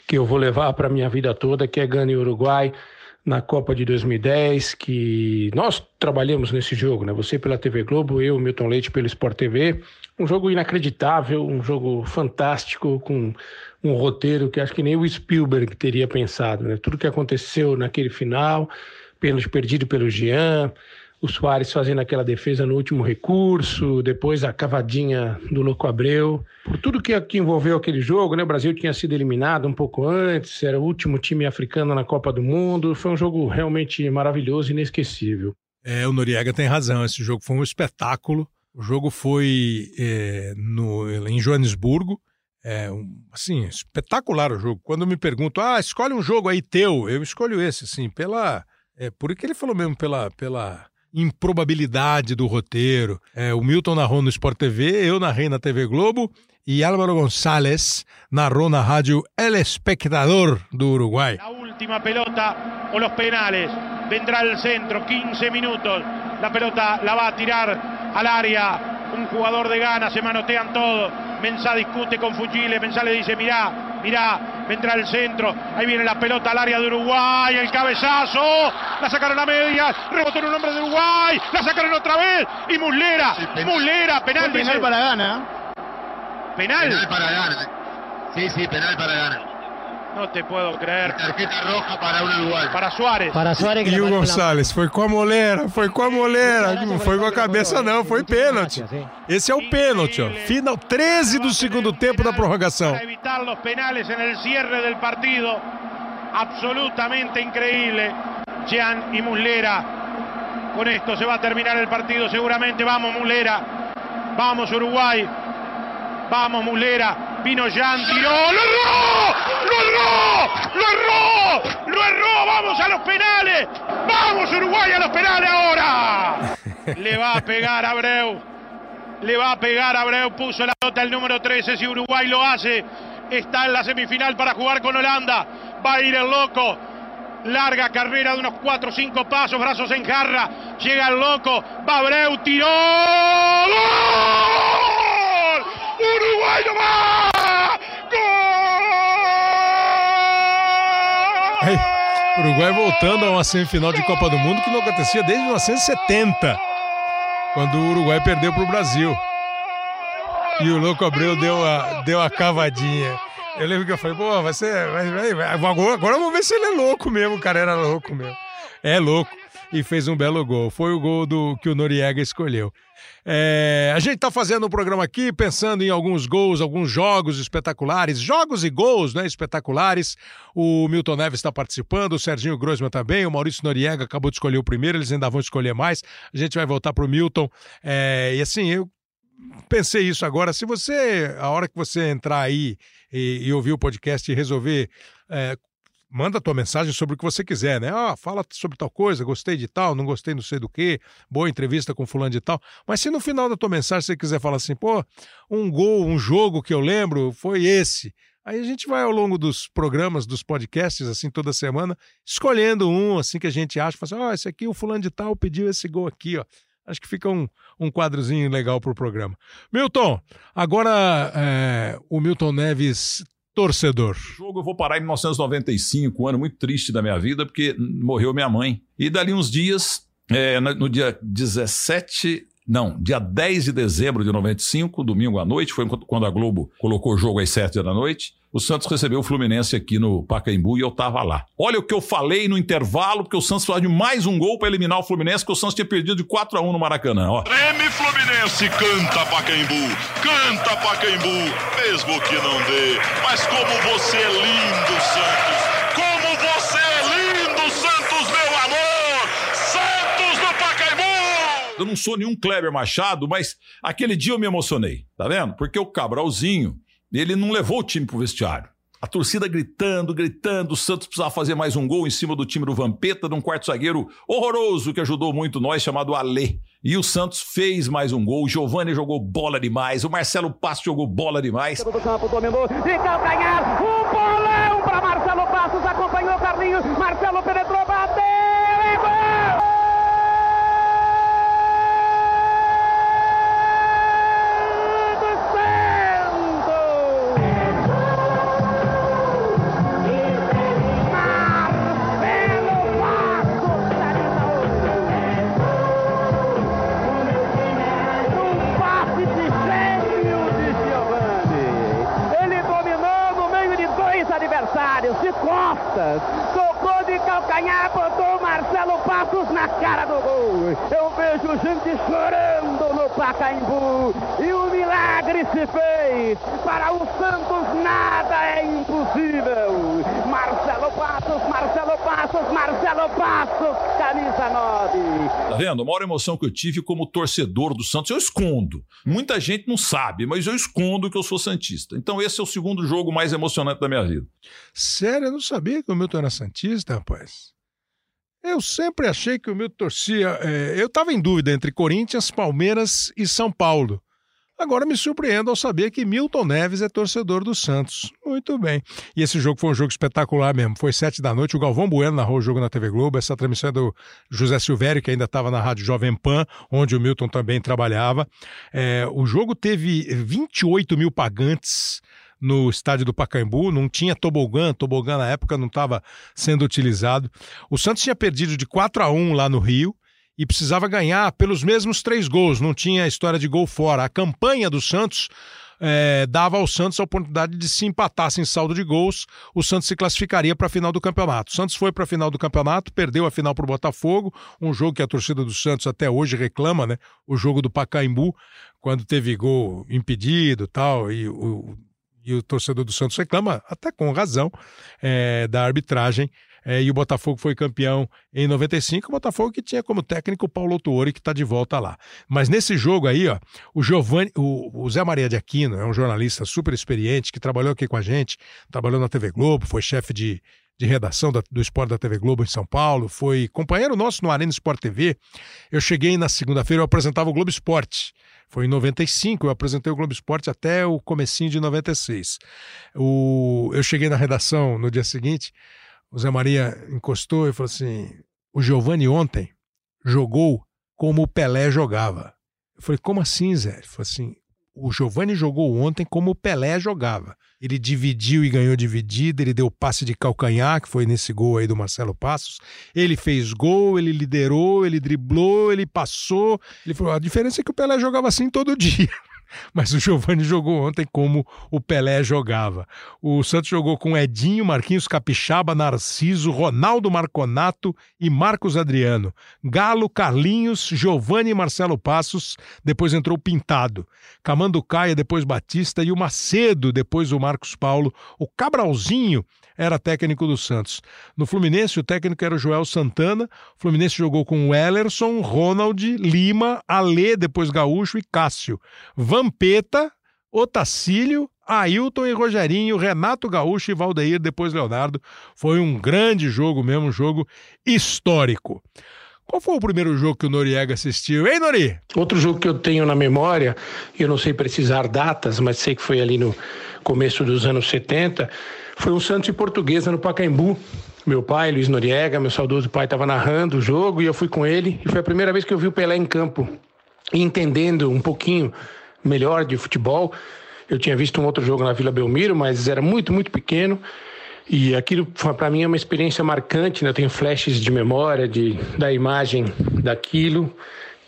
que eu vou levar para minha vida toda, que é Gana e Uruguai na Copa de 2010, que nós trabalhamos nesse jogo, né? Você pela TV Globo, eu, Milton Leite pelo Sport TV. Um jogo inacreditável, um jogo fantástico, com um roteiro que acho que nem o Spielberg teria pensado, né? Tudo que aconteceu naquele final, pênalti perdido pelo Jean, o Soares fazendo aquela defesa no último recurso, depois a cavadinha do Louco Abreu. Por tudo que, que envolveu aquele jogo, né? O Brasil tinha sido eliminado um pouco antes, era o último time africano na Copa do Mundo. Foi um jogo realmente maravilhoso e inesquecível. É, o Noriega tem razão. Esse jogo foi um espetáculo. O jogo foi é, no, em Joanesburgo. É, um, assim, espetacular o jogo. Quando me perguntam, ah, escolhe um jogo aí teu, eu escolho esse, assim, pela. É, por que ele falou mesmo pela, pela improbabilidade do roteiro. É, o Milton narrou no Sport TV, eu narrei na TV Globo e Álvaro González narrou na rádio El Espectador do Uruguai. A última pelota ou os penales. Vendrá al centro, 15 minutos. La pelota la va a tirar al área. Un jugador de gana, se manotean todos. Mensah discute con Fugile. Mensah le dice: Mirá, mirá, vendrá el centro. Ahí viene la pelota al área de Uruguay. El cabezazo. La sacaron a medias. Rebotó en un hombre de Uruguay. La sacaron otra vez. Y Muslera. Muslera, penal. penal para gana. Penal. Penal para gana. Sí, sí, penal para gana. No te puedo creer. Tarjeta roja para Uruguai. Para Suárez. Para Suárez. E o Gonçalves foi com a moleira, foi com a moleira. Não foi com a cabeça, não, foi pênalti. Esse é o pênalti, ó. Final 13 do segundo tempo da prorrogação. Para evitar os penales en el cierre del partido. Absolutamente increíble. Jean y Muslera. Con esto se va a terminar el partido seguramente. Vamos, Muslera. Vamos, Uruguay. Vamos, Muslera. Vino Jan, tiró, ¡lo erró! ¡Lo erró! ¡Lo erró! ¡Lo erró! ¡Vamos a los penales! ¡Vamos Uruguay a los penales ahora! <laughs> Le va a pegar a Abreu. Le va a pegar a Abreu. Puso la nota el número 13. Si Uruguay lo hace, está en la semifinal para jugar con Holanda. Va a ir el loco. Larga carrera de unos 4 o 5 pasos, brazos en jarra. Llega el loco. Va Abreu, tiró. ¡Gol! ¡Uruguay no va! Uruguai voltando a uma semifinal de Copa do Mundo que não acontecia desde 1970, quando o Uruguai perdeu para o Brasil. E o Louco Abreu deu a, deu a cavadinha. Eu lembro que eu falei, pô, vai ser. Vai, vai. Agora, agora vamos ver se ele é louco mesmo. O cara era louco mesmo. É louco. E fez um belo gol. Foi o gol do que o Noriega escolheu. É, a gente está fazendo um programa aqui pensando em alguns gols, alguns jogos espetaculares, jogos e gols né, espetaculares. O Milton Neves está participando, o Serginho Grossman também, o Maurício Noriega acabou de escolher o primeiro, eles ainda vão escolher mais. A gente vai voltar para o Milton. É, e assim, eu pensei isso agora. Se você, a hora que você entrar aí e, e ouvir o podcast e resolver. É, manda a tua mensagem sobre o que você quiser, né? Ah, fala sobre tal coisa, gostei de tal, não gostei não sei do que, boa entrevista com fulano de tal. Mas se no final da tua mensagem você quiser falar assim, pô, um gol, um jogo que eu lembro foi esse. Aí a gente vai ao longo dos programas, dos podcasts, assim, toda semana, escolhendo um, assim, que a gente acha, fala assim, ó, oh, esse aqui, o fulano de tal pediu esse gol aqui, ó. Acho que fica um, um quadrozinho legal para o programa. Milton, agora é, o Milton Neves torcedor. O jogo eu vou parar em 1995, um ano muito triste da minha vida, porque morreu minha mãe. E dali uns dias, é, no dia 17 não, dia 10 de dezembro de 95, domingo à noite, foi quando a Globo colocou o jogo às 7 da noite. O Santos recebeu o Fluminense aqui no Pacaembu e eu tava lá. Olha o que eu falei no intervalo, porque o Santos precisava de mais um gol para eliminar o Fluminense, porque o Santos tinha perdido de 4 a 1 no Maracanã. Ó. Treme Fluminense, canta Pacaembu, canta Pacaembu, mesmo que não dê. Mas como você é lindo, Santos! Como você é lindo, Santos, meu amor! Santos do Pacaembu! Eu não sou nenhum Kleber Machado, mas aquele dia eu me emocionei, tá vendo? Porque o Cabralzinho ele não levou o time pro vestiário. A torcida gritando, gritando. O Santos precisava fazer mais um gol em cima do time do Vampeta, de um quarto zagueiro horroroso que ajudou muito nós, chamado Alê. E o Santos fez mais um gol. O Giovanni jogou bola demais. O Marcelo Passos jogou bola demais. Do campo dominou. De calcanhar. Um de costas, tocou de calcanhar, botou Marcelo Passos na cara do gol. Eu vejo gente chorando no Pacaembu e o milagre se fez. Para o Santos nada é impossível. Marcelo Passos, Marcelo Passos, Marcelo Passos, camisa 9. Tá vendo? A maior emoção que eu tive como torcedor do Santos, eu escondo. Muita gente não sabe, mas eu escondo que eu sou Santista. Então esse é o segundo jogo mais emocionante da minha vida. Sério, eu não sabia que o Milton era Santista, rapaz. Eu sempre achei que o Milton torcia. É, eu estava em dúvida entre Corinthians, Palmeiras e São Paulo. Agora me surpreendo ao saber que Milton Neves é torcedor do Santos. Muito bem. E esse jogo foi um jogo espetacular mesmo. Foi sete da noite. O Galvão Bueno narrou o jogo na TV Globo. Essa transmissão é do José Silvério, que ainda estava na Rádio Jovem Pan, onde o Milton também trabalhava. É, o jogo teve 28 mil pagantes no estádio do Pacaembu, não tinha tobogã, tobogã na época não estava sendo utilizado. O Santos tinha perdido de 4 a 1 lá no Rio e precisava ganhar pelos mesmos três gols, não tinha história de gol fora. A campanha do Santos é, dava ao Santos a oportunidade de se empatasse em saldo de gols, o Santos se classificaria para a final do campeonato. O Santos foi para a final do campeonato, perdeu a final para o Botafogo, um jogo que a torcida do Santos até hoje reclama, né? O jogo do Pacaembu, quando teve gol impedido tal, e o, e o torcedor do Santos reclama, até com razão, é, da arbitragem É, e o Botafogo foi campeão em 95. O Botafogo que tinha como técnico o Paulo Autuori, que está de volta lá. Mas nesse jogo aí, ó, o Giovanni, o, o Zé Maria de Aquino, é um jornalista super experiente que trabalhou aqui com a gente, trabalhou na TV Globo, foi chefe de, de redação da, do esporte da TV Globo em São Paulo, foi companheiro nosso no Arena Sport TV. Eu cheguei na segunda-feira, eu apresentava o Globo Esporte. Foi em 95, eu apresentei o Globo Esporte até o comecinho de 96. O, eu cheguei na redação no dia seguinte, o Zé Maria encostou e falou assim: o Giovanni ontem jogou como o Pelé jogava. Eu falei, como assim, Zé? Ele falou assim: o Giovanni jogou ontem como o Pelé jogava. Ele dividiu e ganhou dividida, ele deu passe de calcanhar, que foi nesse gol aí do Marcelo Passos. Ele fez gol, ele liderou, ele driblou, ele passou. Ele falou: a diferença é que o Pelé jogava assim todo <laughs> dia. Mas o Giovani jogou ontem como o Pelé jogava. O Santos jogou com Edinho, Marquinhos Capixaba, Narciso, Ronaldo Marconato e Marcos Adriano. Galo, Carlinhos, Giovani e Marcelo Passos. Depois entrou Pintado. Camando Caia, depois Batista e o Macedo, depois o Marcos Paulo. O Cabralzinho era técnico do Santos. No Fluminense, o técnico era o Joel Santana. O Fluminense jogou com o Ellerson, Ronald, Lima, Alê, depois Gaúcho e Cássio. Vampeta, Otacílio, Ailton e Rogerinho, Renato Gaúcho e Valdeir, depois Leonardo. Foi um grande jogo mesmo, um jogo histórico. Qual foi o primeiro jogo que o Noriega assistiu, hein, Nori? Outro jogo que eu tenho na memória, eu não sei precisar datas, mas sei que foi ali no começo dos anos 70, foi um Santos e Portuguesa no Pacaembu. Meu pai, Luiz Noriega, meu saudoso pai, estava narrando o jogo e eu fui com ele. E foi a primeira vez que eu vi o Pelé em campo, entendendo um pouquinho melhor de futebol. Eu tinha visto um outro jogo na Vila Belmiro, mas era muito, muito pequeno. E aquilo para mim é uma experiência marcante, né? Eu tenho flashes de memória de, da imagem daquilo.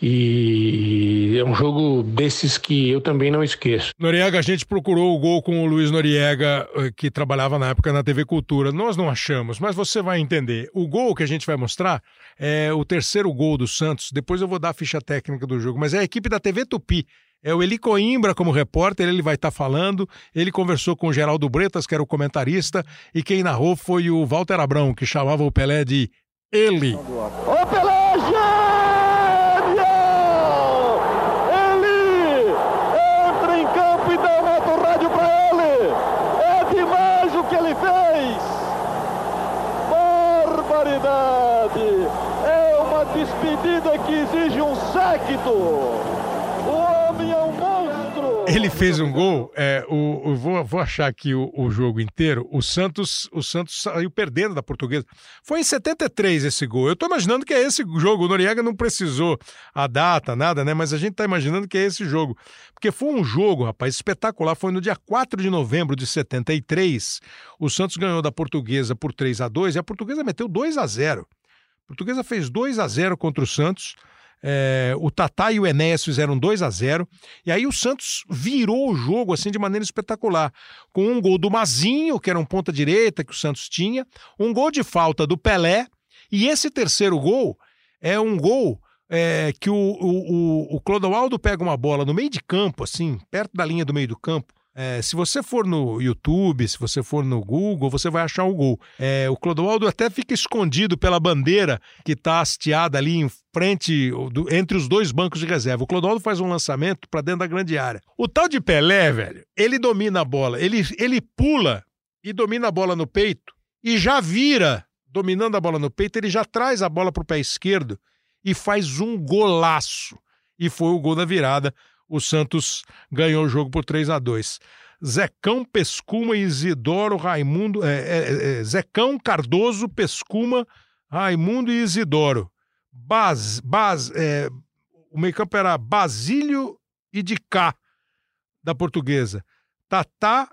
E é um jogo desses que eu também não esqueço. Noriega, a gente procurou o gol com o Luiz Noriega, eh, que trabalhava na época na TV Cultura. Nós não achamos, mas você vai entender. O gol que a gente vai mostrar é o terceiro gol do Santos. Depois eu vou dar a ficha técnica do jogo, mas é a equipe da TV Tupi. É o Eli Coimbra como repórter, ele vai estar tá falando. Ele conversou com o Geraldo Bretas, que era o comentarista, e quem narrou foi o Walter Abrão, que chamava o Pelé de ele. Ô Pelé, gênio! Ele entra em campo e dá um rádio para ele. É demais o que ele fez. Barbaridade! É uma despedida que exige um séquito. Ele fez um gol, é, o, o vou, vou, achar aqui o, o, jogo inteiro. O Santos, o Santos saiu perdendo da portuguesa. Foi em 73 esse gol. Eu tô imaginando que é esse jogo. O Noriega não precisou a data, nada, né? Mas a gente tá imaginando que é esse jogo. Porque foi um jogo, rapaz, espetacular. Foi no dia 4 de novembro de 73. O Santos ganhou da portuguesa por 3 a 2 e a portuguesa meteu 2 a 0 A portuguesa fez 2 a 0 contra o Santos. É, o Tatá e o Enéas fizeram 2 a 0 e aí o Santos virou o jogo assim de maneira espetacular, com um gol do Mazinho, que era um ponta direita que o Santos tinha, um gol de falta do Pelé, e esse terceiro gol é um gol é, que o, o, o, o Clodoaldo pega uma bola no meio de campo, assim, perto da linha do meio do campo, é, se você for no YouTube, se você for no Google, você vai achar o gol. É, o Clodoaldo até fica escondido pela bandeira que está hasteada ali em frente, do, entre os dois bancos de reserva. O Clodoaldo faz um lançamento para dentro da grande área. O tal de Pelé, velho, ele domina a bola, ele, ele pula e domina a bola no peito e já vira, dominando a bola no peito, ele já traz a bola para o pé esquerdo e faz um golaço. E foi o gol da virada o Santos ganhou o jogo por 3 a 2 Zecão, Pescuma, Isidoro, Raimundo. É, é, é, Zecão, Cardoso, Pescuma, Raimundo e Isidoro. Bas, Bas, é, o meio-campo era Basílio e de cá, da portuguesa. Tatá,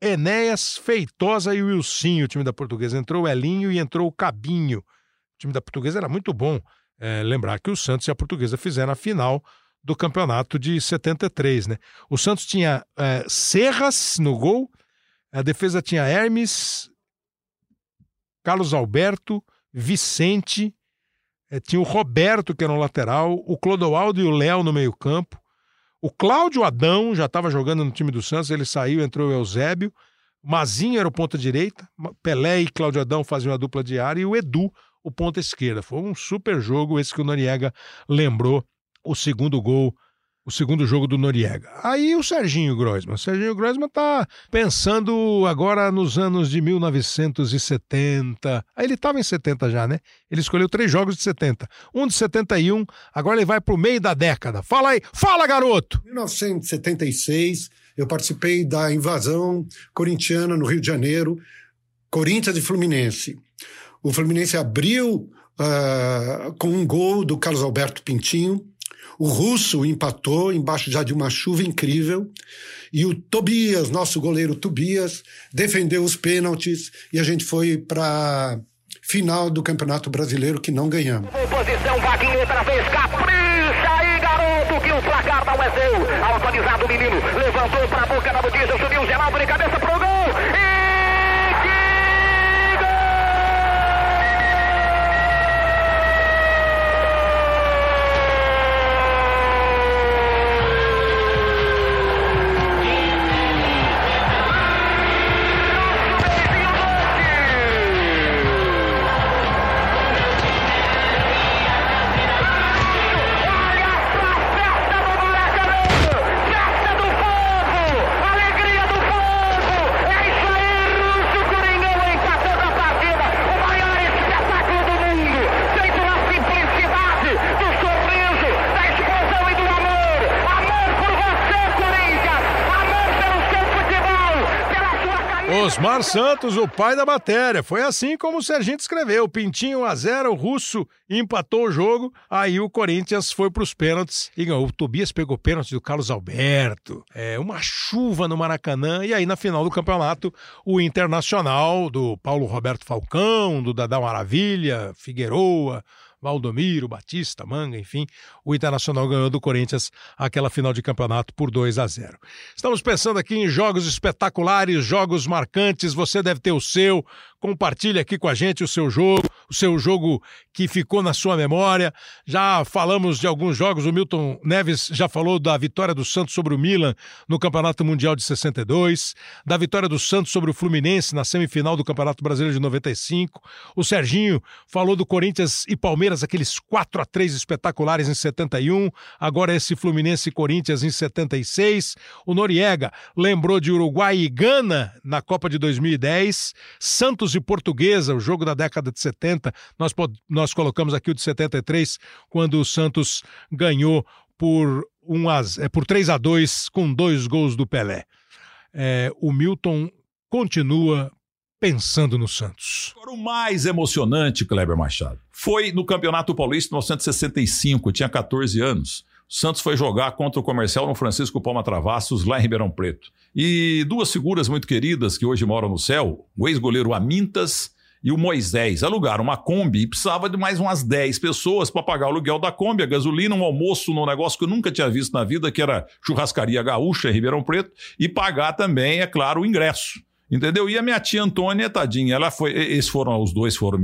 Enéas, Feitosa e Wilsinho, o time da portuguesa. Entrou o Elinho e entrou o Cabinho. O time da portuguesa era muito bom. É, lembrar que o Santos e a portuguesa fizeram a final do campeonato de 73, né? O Santos tinha é, Serras no gol, a defesa tinha Hermes, Carlos Alberto, Vicente, é, tinha o Roberto, que era um lateral, o Clodoaldo e o Léo no meio-campo. O Cláudio Adão já estava jogando no time do Santos, ele saiu, entrou o Eusébio. Mazinho era o ponta direita, Pelé e Cláudio Adão faziam a dupla de área e o Edu o ponta esquerda. Foi um super jogo esse que o Noriega lembrou o segundo gol o segundo jogo do Noriega. Aí o Serginho Groisman. O Serginho Groisman tá pensando agora nos anos de 1970. Aí ele estava em 70 já, né? Ele escolheu três jogos de 70. Um de 71, agora ele vai pro meio da década. Fala aí, fala garoto! 1976, eu participei da invasão corintiana no Rio de Janeiro, Corinthians e Fluminense. O Fluminense abriu uh, com um gol do Carlos Alberto Pintinho, o Russo empatou embaixo já de uma chuva incrível. E o Tobias, nosso goleiro Tobias, defendeu os pênaltis e a gente foi para final do Campeonato Brasileiro que não ganhamos. Posição, vez, capricha aí, garoto, que o placar não é seu. Autorizado o menino, levantou para a boca da Osmar Santos, o pai da matéria. Foi assim como o Serginho escreveu. Pintinho 1 a 0 o Russo empatou o jogo. Aí o Corinthians foi para os pênaltis e ganhou. O Tobias pegou pênalti do Carlos Alberto. É uma chuva no Maracanã. E aí na final do campeonato, o Internacional do Paulo Roberto Falcão, do Dadá Maravilha, Figueroa, Valdomiro, Batista, Manga, enfim, o Internacional ganhou do Corinthians aquela final de campeonato por 2 a 0. Estamos pensando aqui em jogos espetaculares, jogos marcantes, você deve ter o seu. Compartilhe aqui com a gente o seu jogo, o seu jogo que ficou na sua memória. Já falamos de alguns jogos, o Milton Neves já falou da vitória do Santos sobre o Milan no Campeonato Mundial de 62, da vitória do Santos sobre o Fluminense na semifinal do Campeonato Brasileiro de 95. O Serginho falou do Corinthians e Palmeiras, aqueles 4 a 3 espetaculares em 71, agora esse Fluminense e Corinthians em 76. O Noriega lembrou de Uruguai e Gana na Copa de 2010, Santos e Portuguesa, o jogo da década de 70. Nós, nós colocamos aqui o de 73, quando o Santos ganhou por, um a, é, por 3 a 2 com dois gols do Pelé. É, o Milton continua pensando no Santos. Agora, o mais emocionante, Kleber Machado, foi no Campeonato Paulista 1965, eu tinha 14 anos. O Santos foi jogar contra o comercial no Francisco Palma Travassos, lá em Ribeirão Preto. E duas figuras muito queridas que hoje moram no céu, o ex-goleiro Amintas e o Moisés, alugaram uma Kombi e precisava de mais umas 10 pessoas para pagar o aluguel da Kombi, a gasolina, um almoço num negócio que eu nunca tinha visto na vida, que era churrascaria gaúcha em Ribeirão Preto, e pagar também, é claro, o ingresso. Entendeu? E a minha tia Antônia, tadinha, ela foi. Esses foram, os dois foram.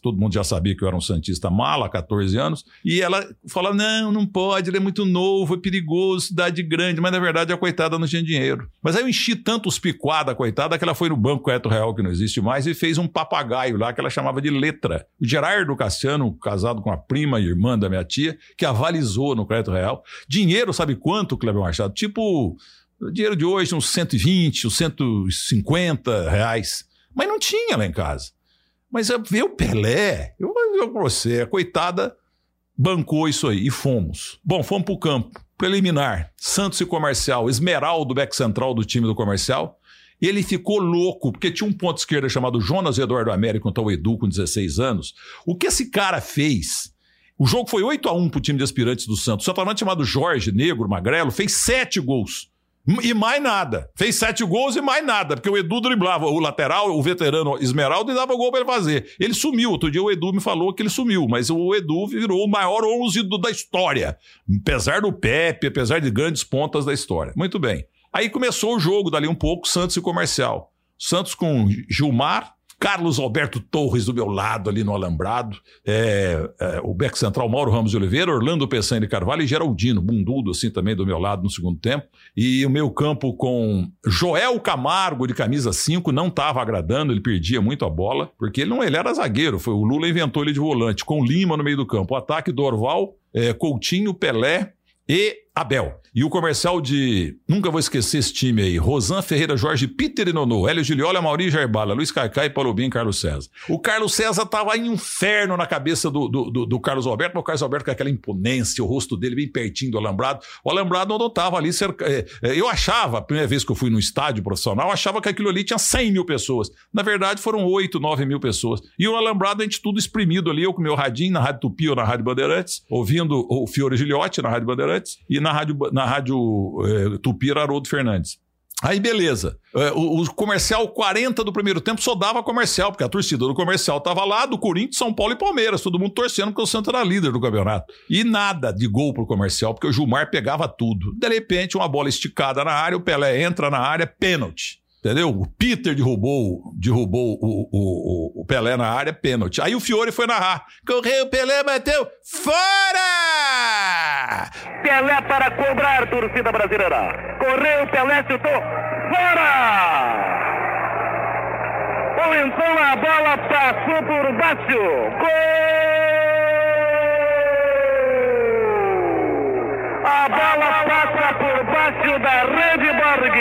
Todo mundo já sabia que eu era um Santista mala, 14 anos. E ela fala: não, não pode, ele é muito novo, é perigoso, cidade grande. Mas na verdade a coitada não tinha dinheiro. Mas aí eu enchi tanto os picuada, coitada, que ela foi no Banco Eto Real, que não existe mais, e fez um papagaio lá que ela chamava de letra. O Gerardo Cassiano, casado com a prima e irmã da minha tia, que avalizou no Crédito Real. Dinheiro, sabe quanto, Cleber Machado? Tipo o dinheiro de hoje, uns 120, uns 150 reais. Mas não tinha lá em casa. Mas ver o Pelé, eu vou pra você, a coitada bancou isso aí e fomos. Bom, fomos pro campo. Preliminar, Santos e Comercial, Esmeraldo, back central do time do Comercial. Ele ficou louco, porque tinha um ponto esquerda chamado Jonas Eduardo Américo contra o Edu com 16 anos. O que esse cara fez? O jogo foi 8 a 1 pro time de aspirantes do Santos. O centroavante chamado Jorge Negro Magrelo fez sete gols. E mais nada. Fez sete gols e mais nada, porque o Edu driblava o lateral, o veterano Esmeralda, e dava gol para ele fazer. Ele sumiu. Outro dia o Edu me falou que ele sumiu, mas o Edu virou o maior 11 do, da história. Apesar do Pepe, apesar de grandes pontas da história. Muito bem. Aí começou o jogo, dali um pouco, Santos e Comercial. Santos com Gilmar, Carlos Alberto Torres do meu lado ali no Alambrado, é, é, o Beck Central Mauro Ramos de Oliveira, Orlando de Carvalho e Geraldino, bundudo assim também do meu lado no segundo tempo. E o meu campo com Joel Camargo de camisa 5 não estava agradando, ele perdia muito a bola, porque ele não ele era zagueiro, foi o Lula inventou ele de volante, com Lima no meio do campo. O ataque Dorval, é, Coutinho, Pelé e Abel. E o comercial de. Nunca vou esquecer esse time aí. Rosan Ferreira Jorge, Peter e Nonô, Hélio Giliola, Mauri Jarbala, Luiz Caicai, Paulo Bin Carlos César. O Carlos César tava em inferno na cabeça do, do, do, do Carlos Alberto, mas o Carlos Alberto com aquela imponência, o rosto dele bem pertinho do Alambrado. O Alambrado não tava ali. Cerca... É, é, eu achava, a primeira vez que eu fui no estádio profissional, eu achava que aquilo ali tinha 100 mil pessoas. Na verdade, foram 8, 9 mil pessoas. E o Alambrado, a gente tudo espremido ali, eu com meu radinho na Rádio Tupi ou na Rádio Bandeirantes, ouvindo o Fiore Giliotti na Rádio Bandeirantes e na Rádio, na rádio é, Tupi era Haroldo Fernandes. Aí beleza. É, o, o, comercial 40 do primeiro tempo só dava comercial, porque a torcida do comercial tava lá, do Corinthians, São Paulo e Palmeiras, todo mundo torcendo porque o Santos era líder do campeonato. E nada de gol pro comercial, porque o Gilmar pegava tudo. De repente, uma bola esticada na área, o Pelé entra na área, pênalti. Entendeu? O Peter derrubou, derrubou o, o, o, Pelé na área, pênalti. Aí o Fiore foi narrar. Correu, Pelé bateu. Fora! Pelé para cobrar, torcida brasileira. Correu, Pelé chutou. Fora! Ou então a bola passou por baixo. Gol! A bola passa por baixo da rede Borg,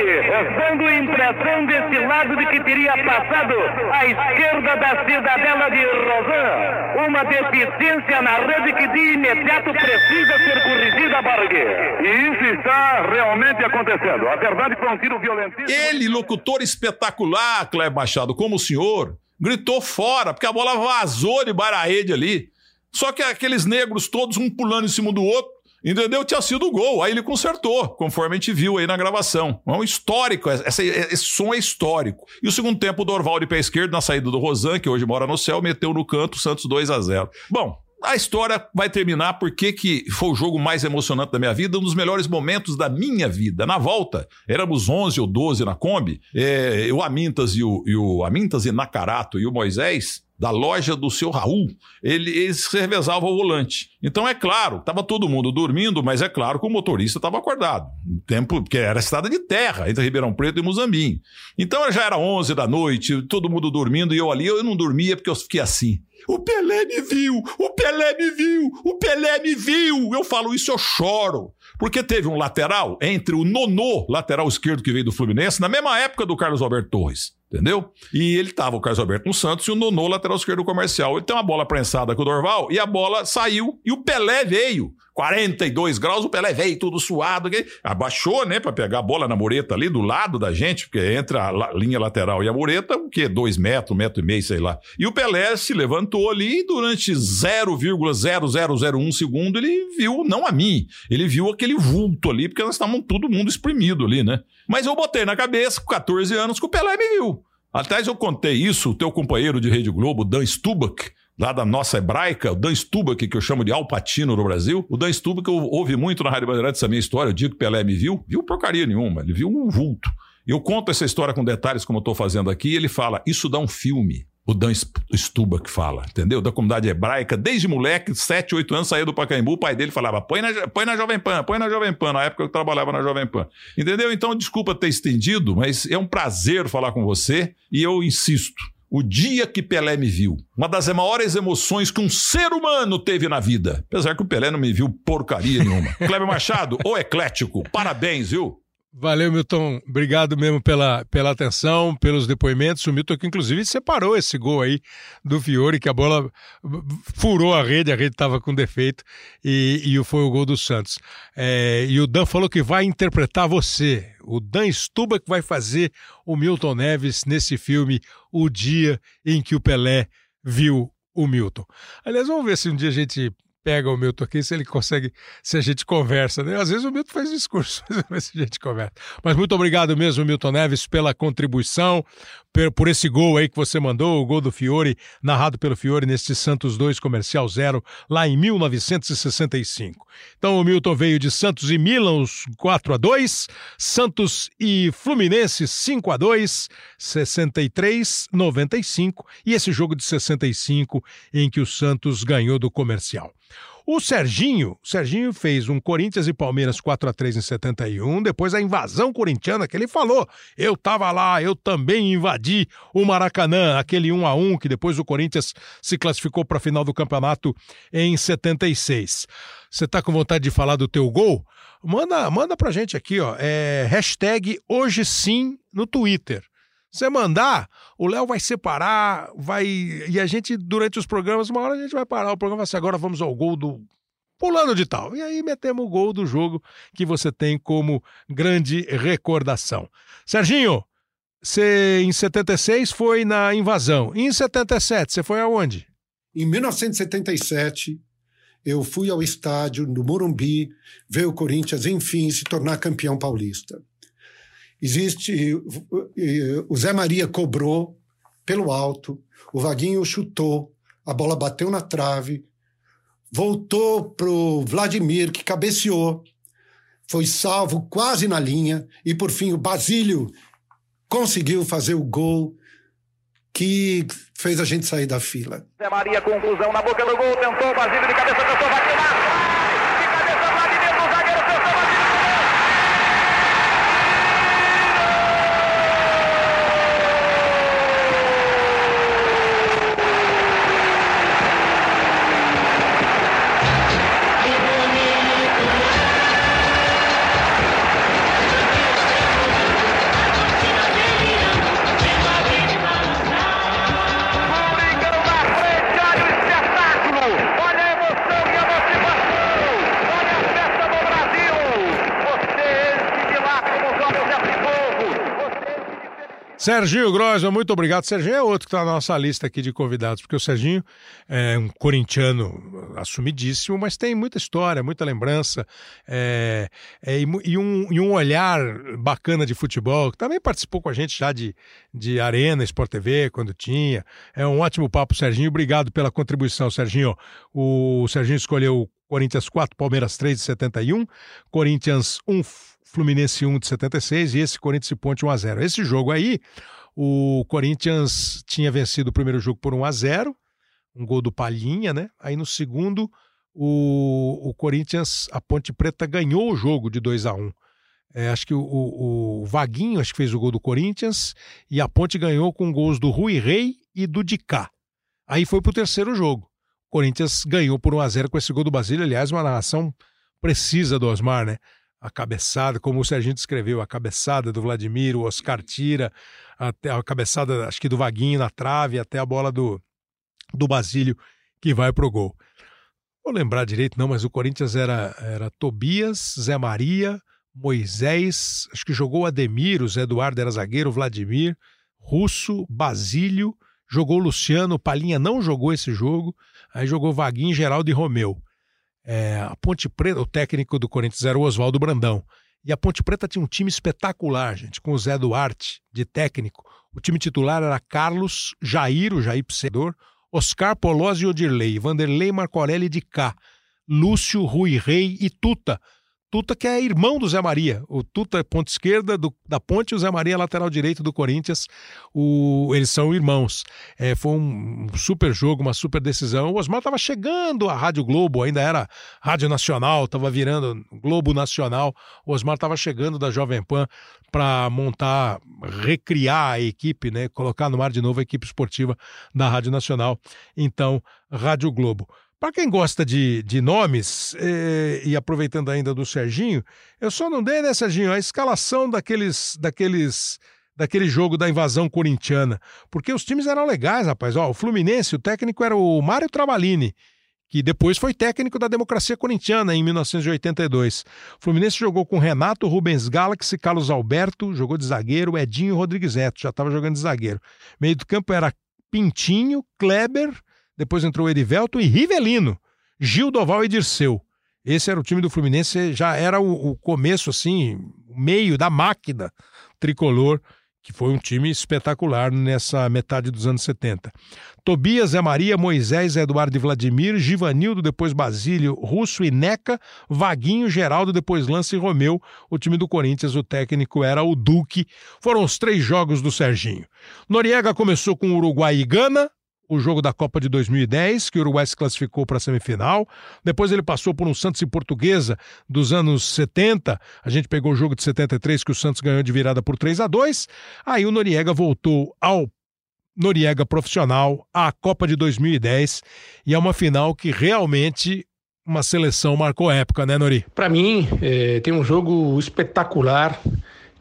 dando impressão desse lado de que teria passado à esquerda da cidadela de Rosan. Uma deficiência na rede que de imediato precisa ser corrigida, Borg. E isso está realmente acontecendo. A verdade é foi um tiro violentíssimo. Ele, locutor espetacular, Cleber Machado, como o senhor, gritou fora, porque a bola vazou de rede ali. Só que aqueles negros todos, um pulando em cima do outro, Entendeu? Tinha sido o gol. Aí ele consertou, conforme a gente viu aí na gravação. É um histórico, essa, esse som é histórico. E o segundo tempo, o Dorval de pé esquerdo, na saída do Rosan, que hoje mora no céu, meteu no canto, Santos 2 a 0 Bom, a história vai terminar porque que foi o jogo mais emocionante da minha vida, um dos melhores momentos da minha vida. Na volta, éramos 11 ou 12 na Kombi, é, o Amintas e o, e o Amintas e Nakarato e o Moisés da loja do seu Raul, ele, eles revezavam o volante. Então, é claro, estava todo mundo dormindo, mas é claro que o motorista estava acordado. tempo, porque era estrada de terra, entre Ribeirão Preto e Muzambinho. Então, já era 11 da noite, todo mundo dormindo, e eu ali, eu não dormia porque eu fiquei assim. O Pelé me viu! O Pelé me viu! O Pelé me viu! Eu falo isso, eu choro. Porque teve um lateral entre o Nonô, lateral esquerdo que veio do Fluminense, na mesma época do Carlos Alberto Torres. Entendeu? E ele tava, o Carlos Alberto no Santos, e o Nonô, lateral esquerdo comercial. Ele tem uma bola prensada com o Dorval, e a bola saiu, e o Pelé veio. 42 graus, o Pelé veio tudo suado, abaixou, né, para pegar a bola na mureta ali do lado da gente, porque entre a linha lateral e a mureta, o quê? Dois metros, metro e meio, sei lá. E o Pelé se levantou ali e durante 0,0001 segundo ele viu, não a mim, ele viu aquele vulto ali, porque nós estávamos todo mundo exprimido ali, né? Mas eu botei na cabeça, com 14 anos, que o Pelé me viu. Aliás, eu contei isso, o teu companheiro de Rede Globo, Dan Stubach, lá da nossa hebraica, o Dan Stubach, que eu chamo de Alpatino no Brasil. O Dan Stubach, eu ouvi muito na Rádio Bandeirantes essa minha história. Eu digo que Pelé me viu, viu porcaria nenhuma, ele viu um vulto. Eu conto essa história com detalhes, como eu estou fazendo aqui, e ele fala: Isso dá um filme. O Dan Stubach fala, entendeu? Da comunidade hebraica, desde moleque, 7, 8 anos, saía do Pacaembu, o pai dele falava: põe na, põe na Jovem Pan, põe na Jovem Pan, na época eu trabalhava na Jovem Pan. Entendeu? Então, desculpa ter estendido, mas é um prazer falar com você e eu insisto o dia que Pelé me viu. Uma das maiores emoções que um ser humano teve na vida. Apesar que o Pelé não me viu porcaria nenhuma. <laughs> Kleber Machado, o eclético, parabéns, viu? Valeu, Milton. Obrigado mesmo pela, pela atenção, pelos depoimentos. O Milton, que inclusive separou esse gol aí do Fiore, que a bola furou a rede, a rede estava com defeito, e, e foi o gol do Santos. É, e o Dan falou que vai interpretar você, o Dan Stuba, que vai fazer o Milton Neves nesse filme O Dia em que o Pelé viu o Milton. Aliás, vamos ver se um dia a gente pega o Milton aqui se ele consegue, se a gente conversa, né? Às vezes o Milton faz discurso, <laughs> mas a gente conversa. Mas muito obrigado mesmo, Milton Neves, pela contribuição, por, por esse gol aí que você mandou, o gol do Fiore, narrado pelo Fiore neste Santos 2 Comercial Zero, lá em 1965. Então o Milton veio de Santos e Milan, os 4 a 2 Santos e Fluminense 5 a 2 63 95 e esse jogo de 65 em que o Santos ganhou do Comercial. O Serginho, Serginho fez um Corinthians e Palmeiras 4 a 3 em 71, depois a invasão corintiana que ele falou. Eu tava lá, eu também invadi o Maracanã, aquele 1 a 1 que depois o Corinthians se classificou para a final do campeonato em 76. Você tá com vontade de falar do teu gol? Manda, manda pra gente aqui, ó, é hashtag hoje sim no Twitter. Você mandar, o Léo vai separar, vai. E a gente, durante os programas, uma hora a gente vai parar o programa assim, agora vamos ao gol do pulando de tal. E aí metemos o gol do jogo que você tem como grande recordação. Serginho, você em 76 foi na invasão. E em 77, você foi aonde? Em 1977, eu fui ao estádio do Morumbi ver o Corinthians, enfim, se tornar campeão paulista. Existe. O Zé Maria cobrou pelo alto, o Vaguinho chutou, a bola bateu na trave, voltou pro Vladimir, que cabeceou, foi salvo quase na linha, e por fim o Basílio conseguiu fazer o gol que fez a gente sair da fila. Zé Maria, conclusão na boca do gol, tentou Basílio de cabeça, tentou, bateu na Serginho Grosma, muito obrigado. Serginho é outro que está na nossa lista aqui de convidados, porque o Serginho é um corintiano assumidíssimo, mas tem muita história, muita lembrança é, é, e, um, e, um, olhar bacana de futebol. Também participou com a gente já de, de Arena, Sport TV, quando tinha. É um ótimo papo, Serginho. Obrigado pela contribuição, Serginho. O Serginho escolheu Corinthians 4, Palmeiras 3 de 71, Corinthians 1. Fluminense 1 de 76 e esse Corinthians e Ponte 1 a 0. Esse jogo aí, o Corinthians tinha vencido o primeiro jogo por 1 a 0, um gol do Palhinha, né? Aí no segundo, o, o Corinthians, a Ponte Preta ganhou o jogo de 2 a 1. É, acho que o, o, o, Vaguinho acho que fez o gol do Corinthians e a Ponte ganhou com gols do Rui Rei e do Dicá. Aí foi pro terceiro jogo. O Corinthians ganhou por 1 a 0 com esse gol do Basílio, aliás, uma narração precisa do Osmar, né? A cabeçada, como o Serginho descreveu, a cabeçada do Vladimir, o Oscar tira, até a cabeçada, acho que do Vaguinho na trave, até a bola do, do Basílio que vai pro gol. Vou lembrar direito, não, mas o Corinthians era, era Tobias, Zé Maria, Moisés, acho que jogou Ademir, o Zé Eduardo era zagueiro, Vladimir, Russo, Basílio, jogou Luciano, Palinha não jogou esse jogo, aí jogou Vaguinho, Geraldo e Romeu. É, a Ponte Preta, o técnico do Corinthians era o Oswaldo Brandão. E a Ponte Preta tinha um time espetacular, gente, com o Zé Duarte de técnico. O time titular era Carlos, Jair, o Jair Psedor, Oscar Polozzi e Odirley, Vanderlei Marcorelli de Cá, Lúcio, Rui Rei e Tuta, Tuta, que é irmão do Zé Maria. O Tuta é ponta esquerda do, da ponte e o Zé Maria é lateral direito do Corinthians. O, eles são irmãos. É, foi um super jogo, uma super decisão. O Osmar estava chegando à Rádio Globo, ainda era Rádio Nacional, estava virando Globo Nacional. O Osmar estava chegando da Jovem Pan para montar, recriar a equipe, né? colocar no ar de novo a equipe esportiva da Rádio Nacional. Então, Rádio Globo. Para quem gosta de, de nomes, eh, e aproveitando ainda do Serginho, eu só não dei, né, Serginho, a escalação daqueles, daqueles, daquele jogo da invasão corintiana. Porque os times eram legais, rapaz. Ó, o Fluminense, o técnico era o Mário Travalini, que depois foi técnico da democracia corintiana em 1982. O Fluminense jogou com Renato, Rubens Galaxy, Carlos Alberto, jogou de zagueiro, Edinho Rodrigues Neto, já estava jogando de zagueiro. Meio do campo era Pintinho, Kleber depois entrou Erivelto e Rivelino. Gil Doval e Dirceu. Esse era o time do Fluminense, já era o, o começo, assim, meio da máquina tricolor, que foi um time espetacular nessa metade dos anos 70. Tobias, Zé Maria, Moisés, Eduardo e Vladimir, Givanildo, depois Basílio, Russo e Neca, Vaguinho, Geraldo, depois Lance e Romeu. O time do Corinthians, o técnico era o Duque. Foram os três jogos do Serginho. Noriega começou com Uruguai e Gana, o jogo da Copa de 2010, que o Uruguai se classificou para a semifinal. Depois ele passou por um Santos e Portuguesa dos anos 70. A gente pegou o jogo de 73 que o Santos ganhou de virada por 3 a 2. Aí o Noriega voltou ao Noriega profissional à Copa de 2010 e é uma final que realmente uma seleção marcou época, né, Nori? Para mim, é, tem um jogo espetacular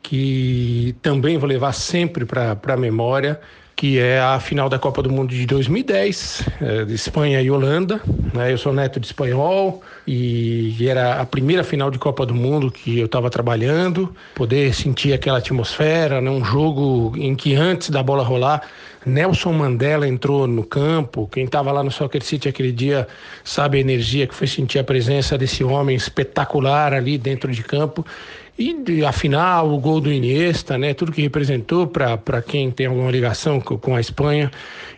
que também vou levar sempre para a memória que é a final da Copa do Mundo de 2010, é, de Espanha e Holanda. Né? Eu sou neto de espanhol e era a primeira final de Copa do Mundo que eu estava trabalhando, poder sentir aquela atmosfera, né? um jogo em que antes da bola rolar, Nelson Mandela entrou no campo. Quem estava lá no Soccer City aquele dia sabe a energia que foi sentir a presença desse homem espetacular ali dentro de campo. E afinal, o gol do Iniesta, né? Tudo que representou para quem tem alguma ligação com, a Espanha.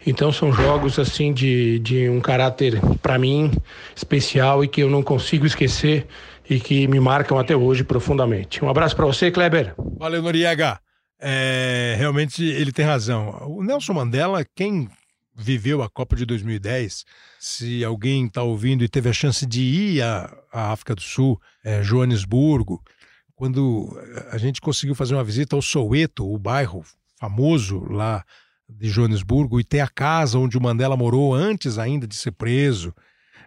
Então são jogos assim de, de um caráter para mim especial e que eu não consigo esquecer e que me marcam até hoje profundamente. Um abraço para você, Kleber. Valeu, Noriega. É, realmente ele tem razão. O Nelson Mandela, quem viveu a Copa de 2010, se alguém está ouvindo e teve a chance de ir à, à África do Sul, é, Joanesburgo, quando a gente conseguiu fazer uma visita ao Soweto, o bairro famoso lá de Joanesburgo, e ter a casa onde o Mandela morou antes ainda de ser preso.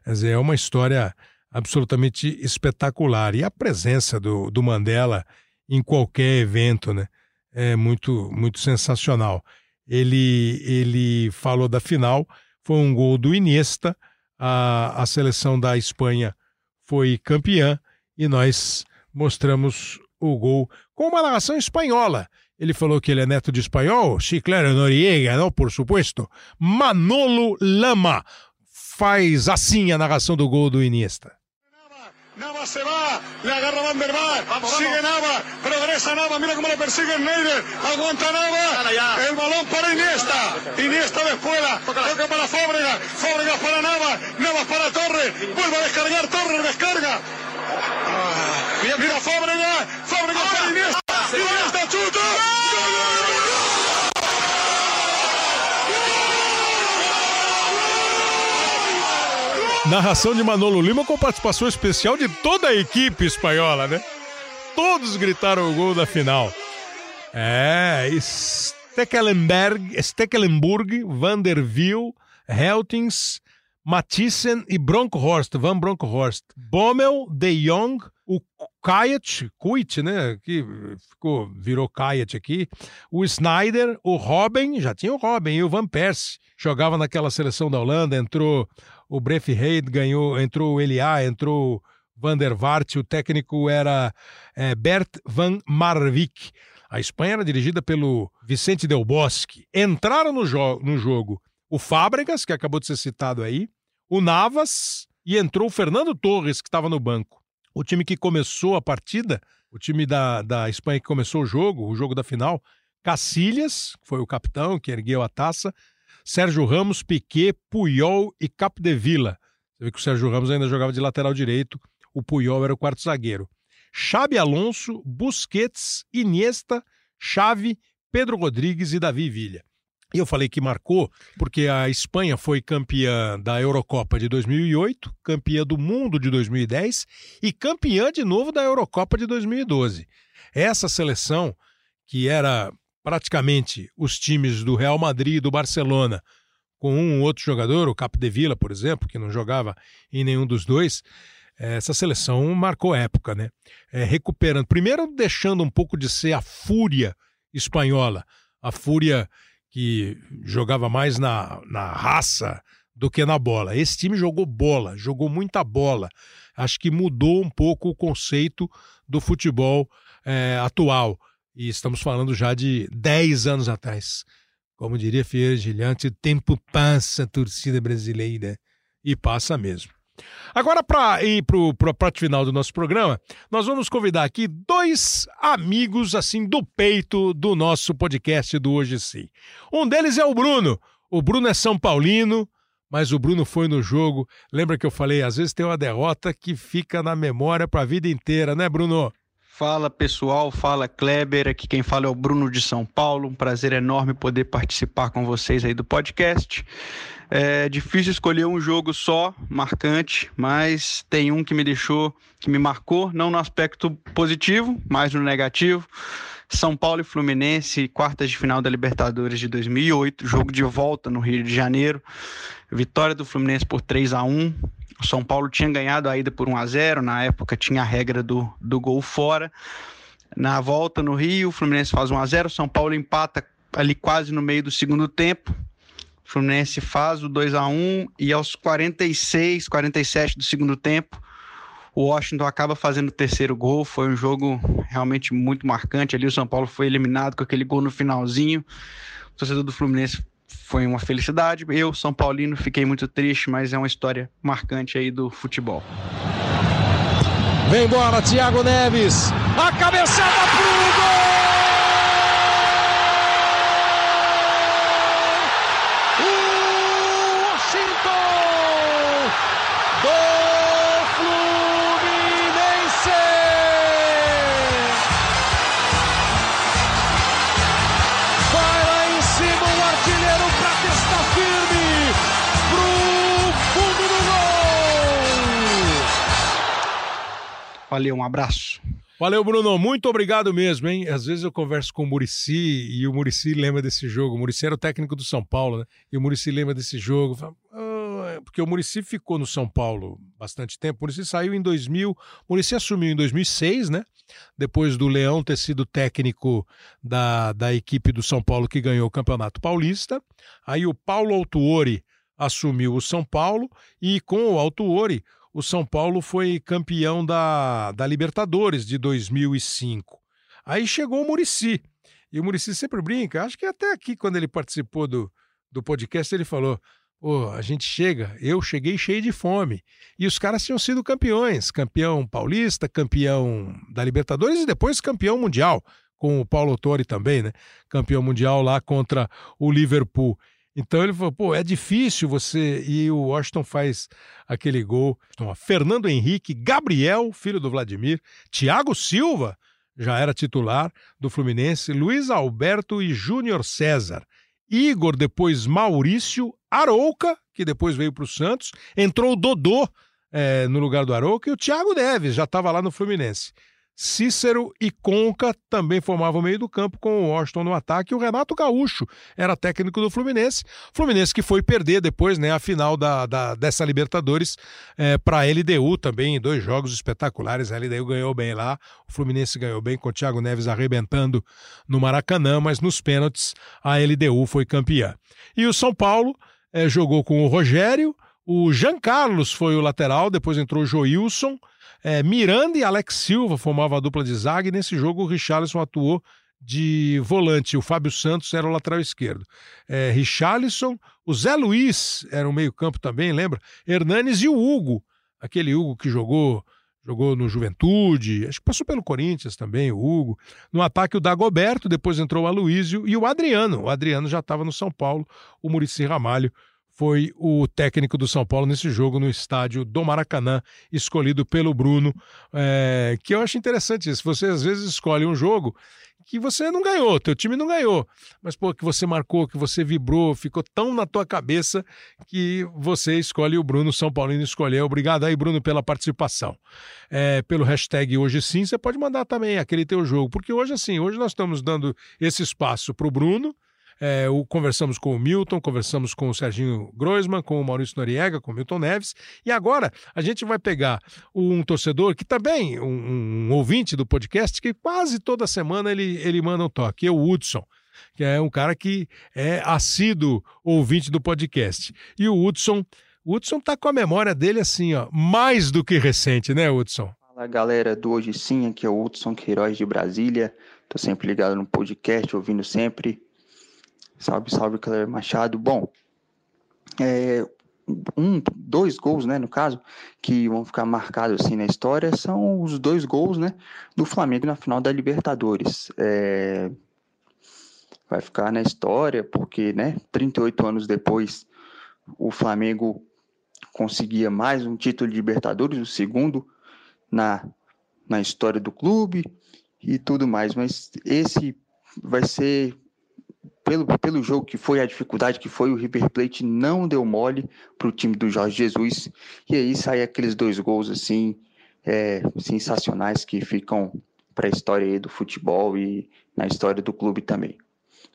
Quer dizer, é uma história absolutamente espetacular. E a presença do, do Mandela em qualquer evento, né? É muito, muito sensacional. Ele, ele falou da final, foi um gol do Iniesta, a, a seleção da Espanha foi campeã e nós mostramos o gol com uma narração espanhola. Ele falou que ele é neto de espanhol, sí, claro, Noriega, não, por supuesto. Manolo Lama faz assim a narração do gol do Iniesta. Nava se va, le agarra Van der Vaart, sigue Nava, progresa Nava, mira cómo le persigue Neider, aguanta Nava, el balón para Iniesta, Iniesta de fuera, toca para Fábregas, Fábregas para Nava, Nava para Torres, vuelve a descargar, Torres descarga, Mira, mira Fábregas, Fábregas para Iniesta, Iniesta chuta. Narração de Manolo Lima com participação especial de toda a equipe espanhola, né? Todos gritaram o gol da final. É, Stekelenberg, Stekelenburg, Vanderville, Heltings, Mathiesen e Bronkhorst, Van Bronkhorst, Bommel, De Jong, o Kayet, Kuit, né, que ficou, virou Kayet aqui, o Snyder, o Robin, já tinha o Robin, e o Van Persie, jogava naquela seleção da Holanda, entrou o Brefheid, ganhou, entrou o Elia, entrou Van der Vaart, o técnico era é, Bert van Marwijk. A Espanha era dirigida pelo Vicente Del Bosque. Entraram no, jo no jogo o Fábregas, que acabou de ser citado aí, o Navas e entrou o Fernando Torres, que estava no banco. O time que começou a partida, o time da, da Espanha que começou o jogo, o jogo da final, Cacilhas, que foi o capitão que ergueu a taça, Sérgio Ramos, Piquet, Puyol e Capdevila. Você vê que o Sérgio Ramos ainda jogava de lateral direito, o Puyol era o quarto zagueiro. Xabi Alonso, Busquets, Iniesta, Xavi, Pedro Rodrigues e Davi Villa. E eu falei que marcou porque a Espanha foi campeã da Eurocopa de 2008, campeã do mundo de 2010 e campeã de novo da Eurocopa de 2012. Essa seleção, que era praticamente os times do Real Madrid e do Barcelona, com um outro jogador, o Capdevila, por exemplo, que não jogava em nenhum dos dois, essa seleção marcou época, né? É, recuperando, primeiro deixando um pouco de ser a fúria espanhola, a fúria que jogava mais na, na raça do que na bola. Esse time jogou bola, jogou muita bola. Acho que mudou um pouco o conceito do futebol é, atual. E estamos falando já de 10 anos atrás. Como diria Ferreira Gilhante, o tempo passa, torcida brasileira. E passa mesmo. Agora, para ir para a parte final do nosso programa, nós vamos convidar aqui dois amigos, assim, do peito do nosso podcast do Hoje Sim. Um deles é o Bruno. O Bruno é São Paulino, mas o Bruno foi no jogo. Lembra que eu falei, às vezes tem uma derrota que fica na memória para a vida inteira, né, Bruno? Fala pessoal, fala Kleber, aqui quem fala é o Bruno de São Paulo. Um prazer enorme poder participar com vocês aí do podcast. É difícil escolher um jogo só, marcante, mas tem um que me deixou, que me marcou, não no aspecto positivo, mas no negativo. São Paulo e Fluminense, quartas de final da Libertadores de 2008, jogo de volta no Rio de Janeiro. Vitória do Fluminense por 3 a 1 o São Paulo tinha ganhado a ida por 1 a 0 na época tinha a regra do, do gol fora. Na volta no Rio, o Fluminense faz 1 a 0 o São Paulo empata ali quase no meio do segundo tempo. Fluminense faz o 2 a 1 e aos 46, 47 do segundo tempo, o Washington acaba fazendo o terceiro gol. Foi um jogo realmente muito marcante. Ali o São Paulo foi eliminado com aquele gol no finalzinho. O torcedor do Fluminense foi uma felicidade. Eu, São Paulino, fiquei muito triste, mas é uma história marcante aí do futebol. Vem embora, Thiago Neves. A cabeçada pro gol! Valeu, um abraço. Valeu, Bruno. Muito obrigado mesmo, hein? Às vezes eu converso com o Murici e o Murici lembra desse jogo. O Murici era o técnico do São Paulo, né? E o Murici lembra desse jogo. Ah, porque o Murici ficou no São Paulo bastante tempo. O Murici saiu em 2000. O Murici assumiu em 2006, né? Depois do Leão ter sido técnico da, da equipe do São Paulo que ganhou o Campeonato Paulista. Aí o Paulo Autuori assumiu o São Paulo e com o Autuori o São Paulo foi campeão da, da Libertadores de 2005. Aí chegou o Murici. E o Murici sempre brinca, acho que até aqui, quando ele participou do, do podcast, ele falou: a gente chega, eu cheguei cheio de fome. E os caras tinham sido campeões: campeão paulista, campeão da Libertadores e depois campeão mundial, com o Paulo Torre também, né? Campeão mundial lá contra o Liverpool. Então ele falou, pô, é difícil você. E o Washington faz aquele gol. Então, Fernando Henrique, Gabriel, filho do Vladimir, Thiago Silva, já era titular do Fluminense, Luiz Alberto e Júnior César. Igor, depois Maurício, Arouca, que depois veio para o Santos, entrou o Dodô é, no lugar do Arouca e o Thiago Neves já estava lá no Fluminense. Cícero e Conca também formavam o meio do campo com o Washington no ataque. O Renato Gaúcho era técnico do Fluminense. Fluminense que foi perder depois né, a final da, da dessa Libertadores é, para a LDU também, dois jogos espetaculares. A LDU ganhou bem lá, o Fluminense ganhou bem com o Thiago Neves arrebentando no Maracanã, mas nos pênaltis a LDU foi campeã. E o São Paulo é, jogou com o Rogério, o Jean Carlos foi o lateral, depois entrou o Joilson. É, Miranda e Alex Silva formavam a dupla de zaga e nesse jogo o Richarlison atuou de volante. O Fábio Santos era o lateral esquerdo. É, Richarlison, o Zé Luiz era o meio-campo também, lembra? Hernanes e o Hugo, aquele Hugo que jogou jogou no Juventude, acho que passou pelo Corinthians também, o Hugo. No ataque, o Dagoberto, depois entrou o Aloísio e o Adriano. O Adriano já estava no São Paulo, o Murici Ramalho foi o técnico do São Paulo nesse jogo no estádio do Maracanã, escolhido pelo Bruno, é, que eu acho interessante isso. Você às vezes escolhe um jogo que você não ganhou, teu time não ganhou, mas pô, que você marcou, que você vibrou, ficou tão na tua cabeça que você escolhe o Bruno São Paulino escolheu. Obrigado aí, Bruno, pela participação. É, pelo hashtag hoje sim, você pode mandar também aquele teu jogo, porque hoje assim, hoje nós estamos dando esse espaço para o Bruno é, o, conversamos com o Milton, conversamos com o Serginho Groisman, com o Maurício Noriega, com o Milton Neves. E agora a gente vai pegar um torcedor que também, um, um ouvinte do podcast, que quase toda semana ele, ele manda um toque, é o Hudson que é um cara que é assíduo ouvinte do podcast. E o Hudson, o Hudson tá com a memória dele assim, ó, mais do que recente, né, Hudson? Fala galera do Hoje Sim, aqui é o Hudson Queiroz de Brasília. Tô sempre ligado no podcast, ouvindo sempre. Salve, salve, Cleber Machado. Bom, é, um, dois gols, né, no caso, que vão ficar marcados assim na história, são os dois gols, né, do Flamengo na final da Libertadores. É... Vai ficar na história porque, né, 38 anos depois, o Flamengo conseguia mais um título de Libertadores, o segundo na, na história do clube e tudo mais, mas esse vai ser pelo, pelo jogo que foi, a dificuldade que foi, o River Plate não deu mole para o time do Jorge Jesus. E aí sai aqueles dois gols assim, é, sensacionais que ficam para a história do futebol e na história do clube também.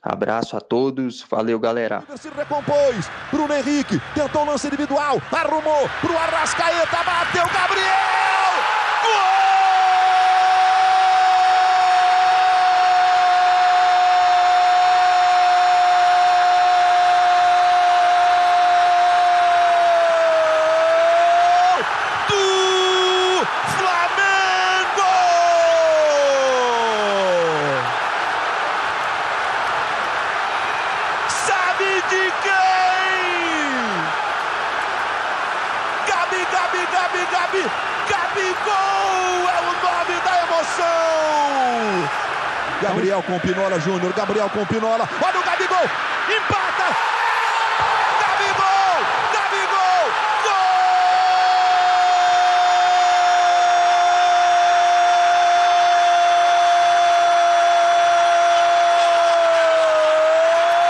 Abraço a todos, valeu galera. Se recompôs, Bruno Henrique tentou o lance individual, arrumou Arrascaeta, bateu Gabriel! Júnior, Gabriel com Pinola, olha o Gabigol, empata! Gabigol! Gabigol!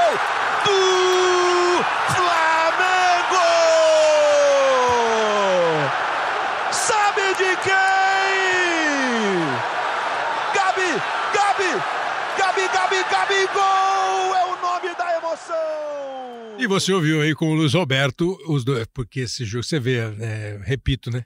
Gol! Do Flamengo! Sabe de quem? Gabi, Gabi, Gabi, Gabi, Gabigol é o nome da emoção. E você ouviu aí com o Luiz Roberto, os dois, porque esse jogo, você vê, é, repito, né?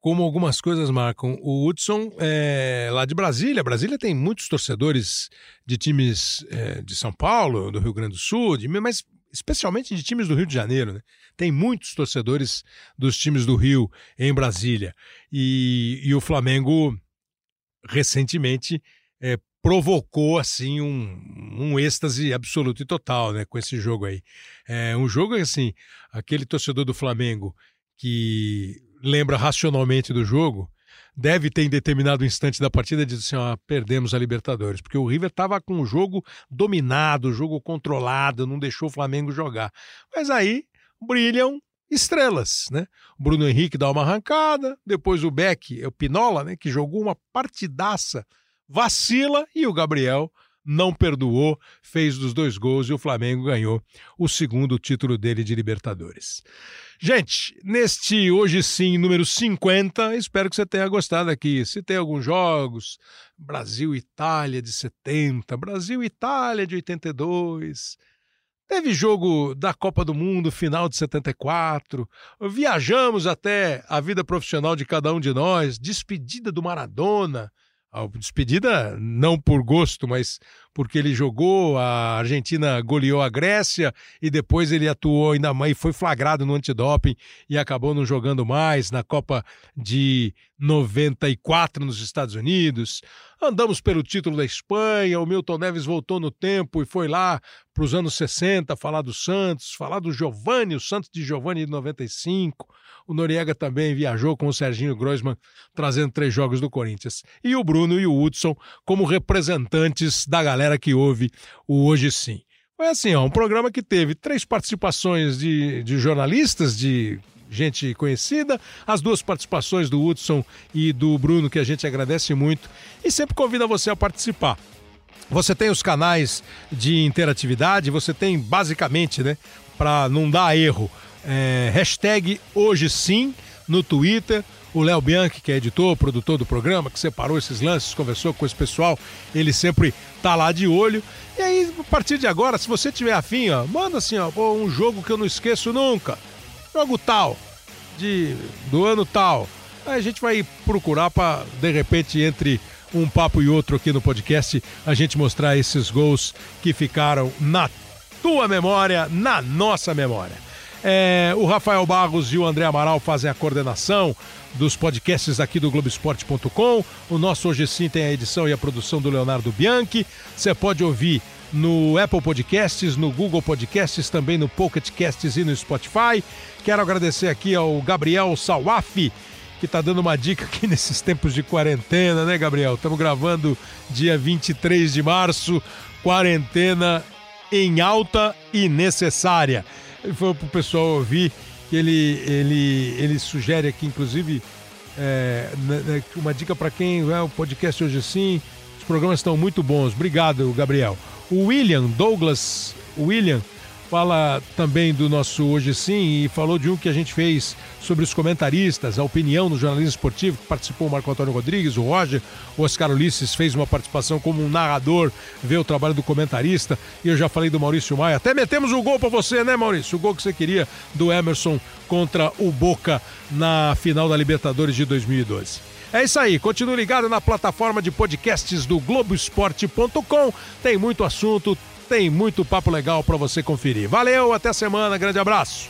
Como algumas coisas marcam. O Hudson é lá de Brasília. Brasília tem muitos torcedores de times é, de São Paulo, do Rio Grande do Sul, de, mas especialmente de times do Rio de Janeiro, né? Tem muitos torcedores dos times do Rio em Brasília. E, e o Flamengo recentemente é, provocou assim um, um êxtase absoluto e total, né, com esse jogo aí. É um jogo assim, aquele torcedor do Flamengo que lembra racionalmente do jogo, deve ter em determinado instante da partida dito assim, ó, perdemos a Libertadores, porque o River estava com o jogo dominado, o jogo controlado, não deixou o Flamengo jogar. Mas aí brilham estrelas, né? Bruno Henrique dá uma arrancada, depois o Beck, é o Pinola, né, que jogou uma partidaça, vacila e o Gabriel não perdoou, fez dos dois gols e o Flamengo ganhou o segundo título dele de Libertadores. Gente, neste hoje sim, número 50, espero que você tenha gostado aqui. Se tem alguns jogos, Brasil Itália de 70, Brasil Itália de 82, Teve jogo da Copa do Mundo, final de 74. Viajamos até a vida profissional de cada um de nós. Despedida do Maradona. A despedida não por gosto, mas porque ele jogou, a Argentina goleou a Grécia e depois ele atuou ainda mais e foi flagrado no antidoping e acabou não jogando mais na Copa de 94 nos Estados Unidos. Andamos pelo título da Espanha, o Milton Neves voltou no tempo e foi lá para os anos 60 falar do Santos, falar do Giovanni, o Santos de Giovanni de 95. O Noriega também viajou com o Serginho Groisman, trazendo três jogos do Corinthians. E o Bruno e o Hudson como representantes da galera que ouve o Hoje Sim. Foi assim, ó, um programa que teve três participações de, de jornalistas, de gente conhecida, as duas participações do Hudson e do Bruno, que a gente agradece muito, e sempre convida você a participar. Você tem os canais de interatividade, você tem basicamente, né, para não dar erro, é, hashtag hoje sim no Twitter. O Léo Bianchi, que é editor, produtor do programa, que separou esses lances, conversou com esse pessoal, ele sempre tá lá de olho. E aí, a partir de agora, se você tiver afim, ó, manda assim, ó, um jogo que eu não esqueço nunca. Jogo tal, de do ano tal. Aí a gente vai procurar para, de repente, entre um papo e outro aqui no podcast, a gente mostrar esses gols que ficaram na tua memória, na nossa memória. É, o Rafael Barros e o André Amaral fazem a coordenação. Dos podcasts aqui do Globoesporte.com. O nosso Hoje Sim tem a edição e a produção do Leonardo Bianchi. Você pode ouvir no Apple Podcasts, no Google Podcasts, também no Pocket Casts e no Spotify. Quero agradecer aqui ao Gabriel Sawafi, que está dando uma dica aqui <laughs> nesses tempos de quarentena, né, Gabriel? Estamos gravando dia 23 de março, quarentena em alta e necessária. Foi para o pessoal ouvir que ele, ele, ele sugere aqui, inclusive, é, né, uma dica para quem é o podcast hoje sim. Os programas estão muito bons. Obrigado, Gabriel. O William Douglas William fala também do nosso Hoje Sim e falou de um que a gente fez sobre os comentaristas, a opinião no jornalismo esportivo, que participou o Marco Antônio Rodrigues, o Roger, o Oscar Ulisses fez uma participação como um narrador, vê o trabalho do comentarista, e eu já falei do Maurício Maia. Até metemos o um gol para você, né, Maurício? O gol que você queria do Emerson contra o Boca na final da Libertadores de 2012. É isso aí, continue ligado na plataforma de podcasts do Globoesporte.com. Tem muito assunto, tem muito papo legal para você conferir. Valeu, até semana, grande abraço.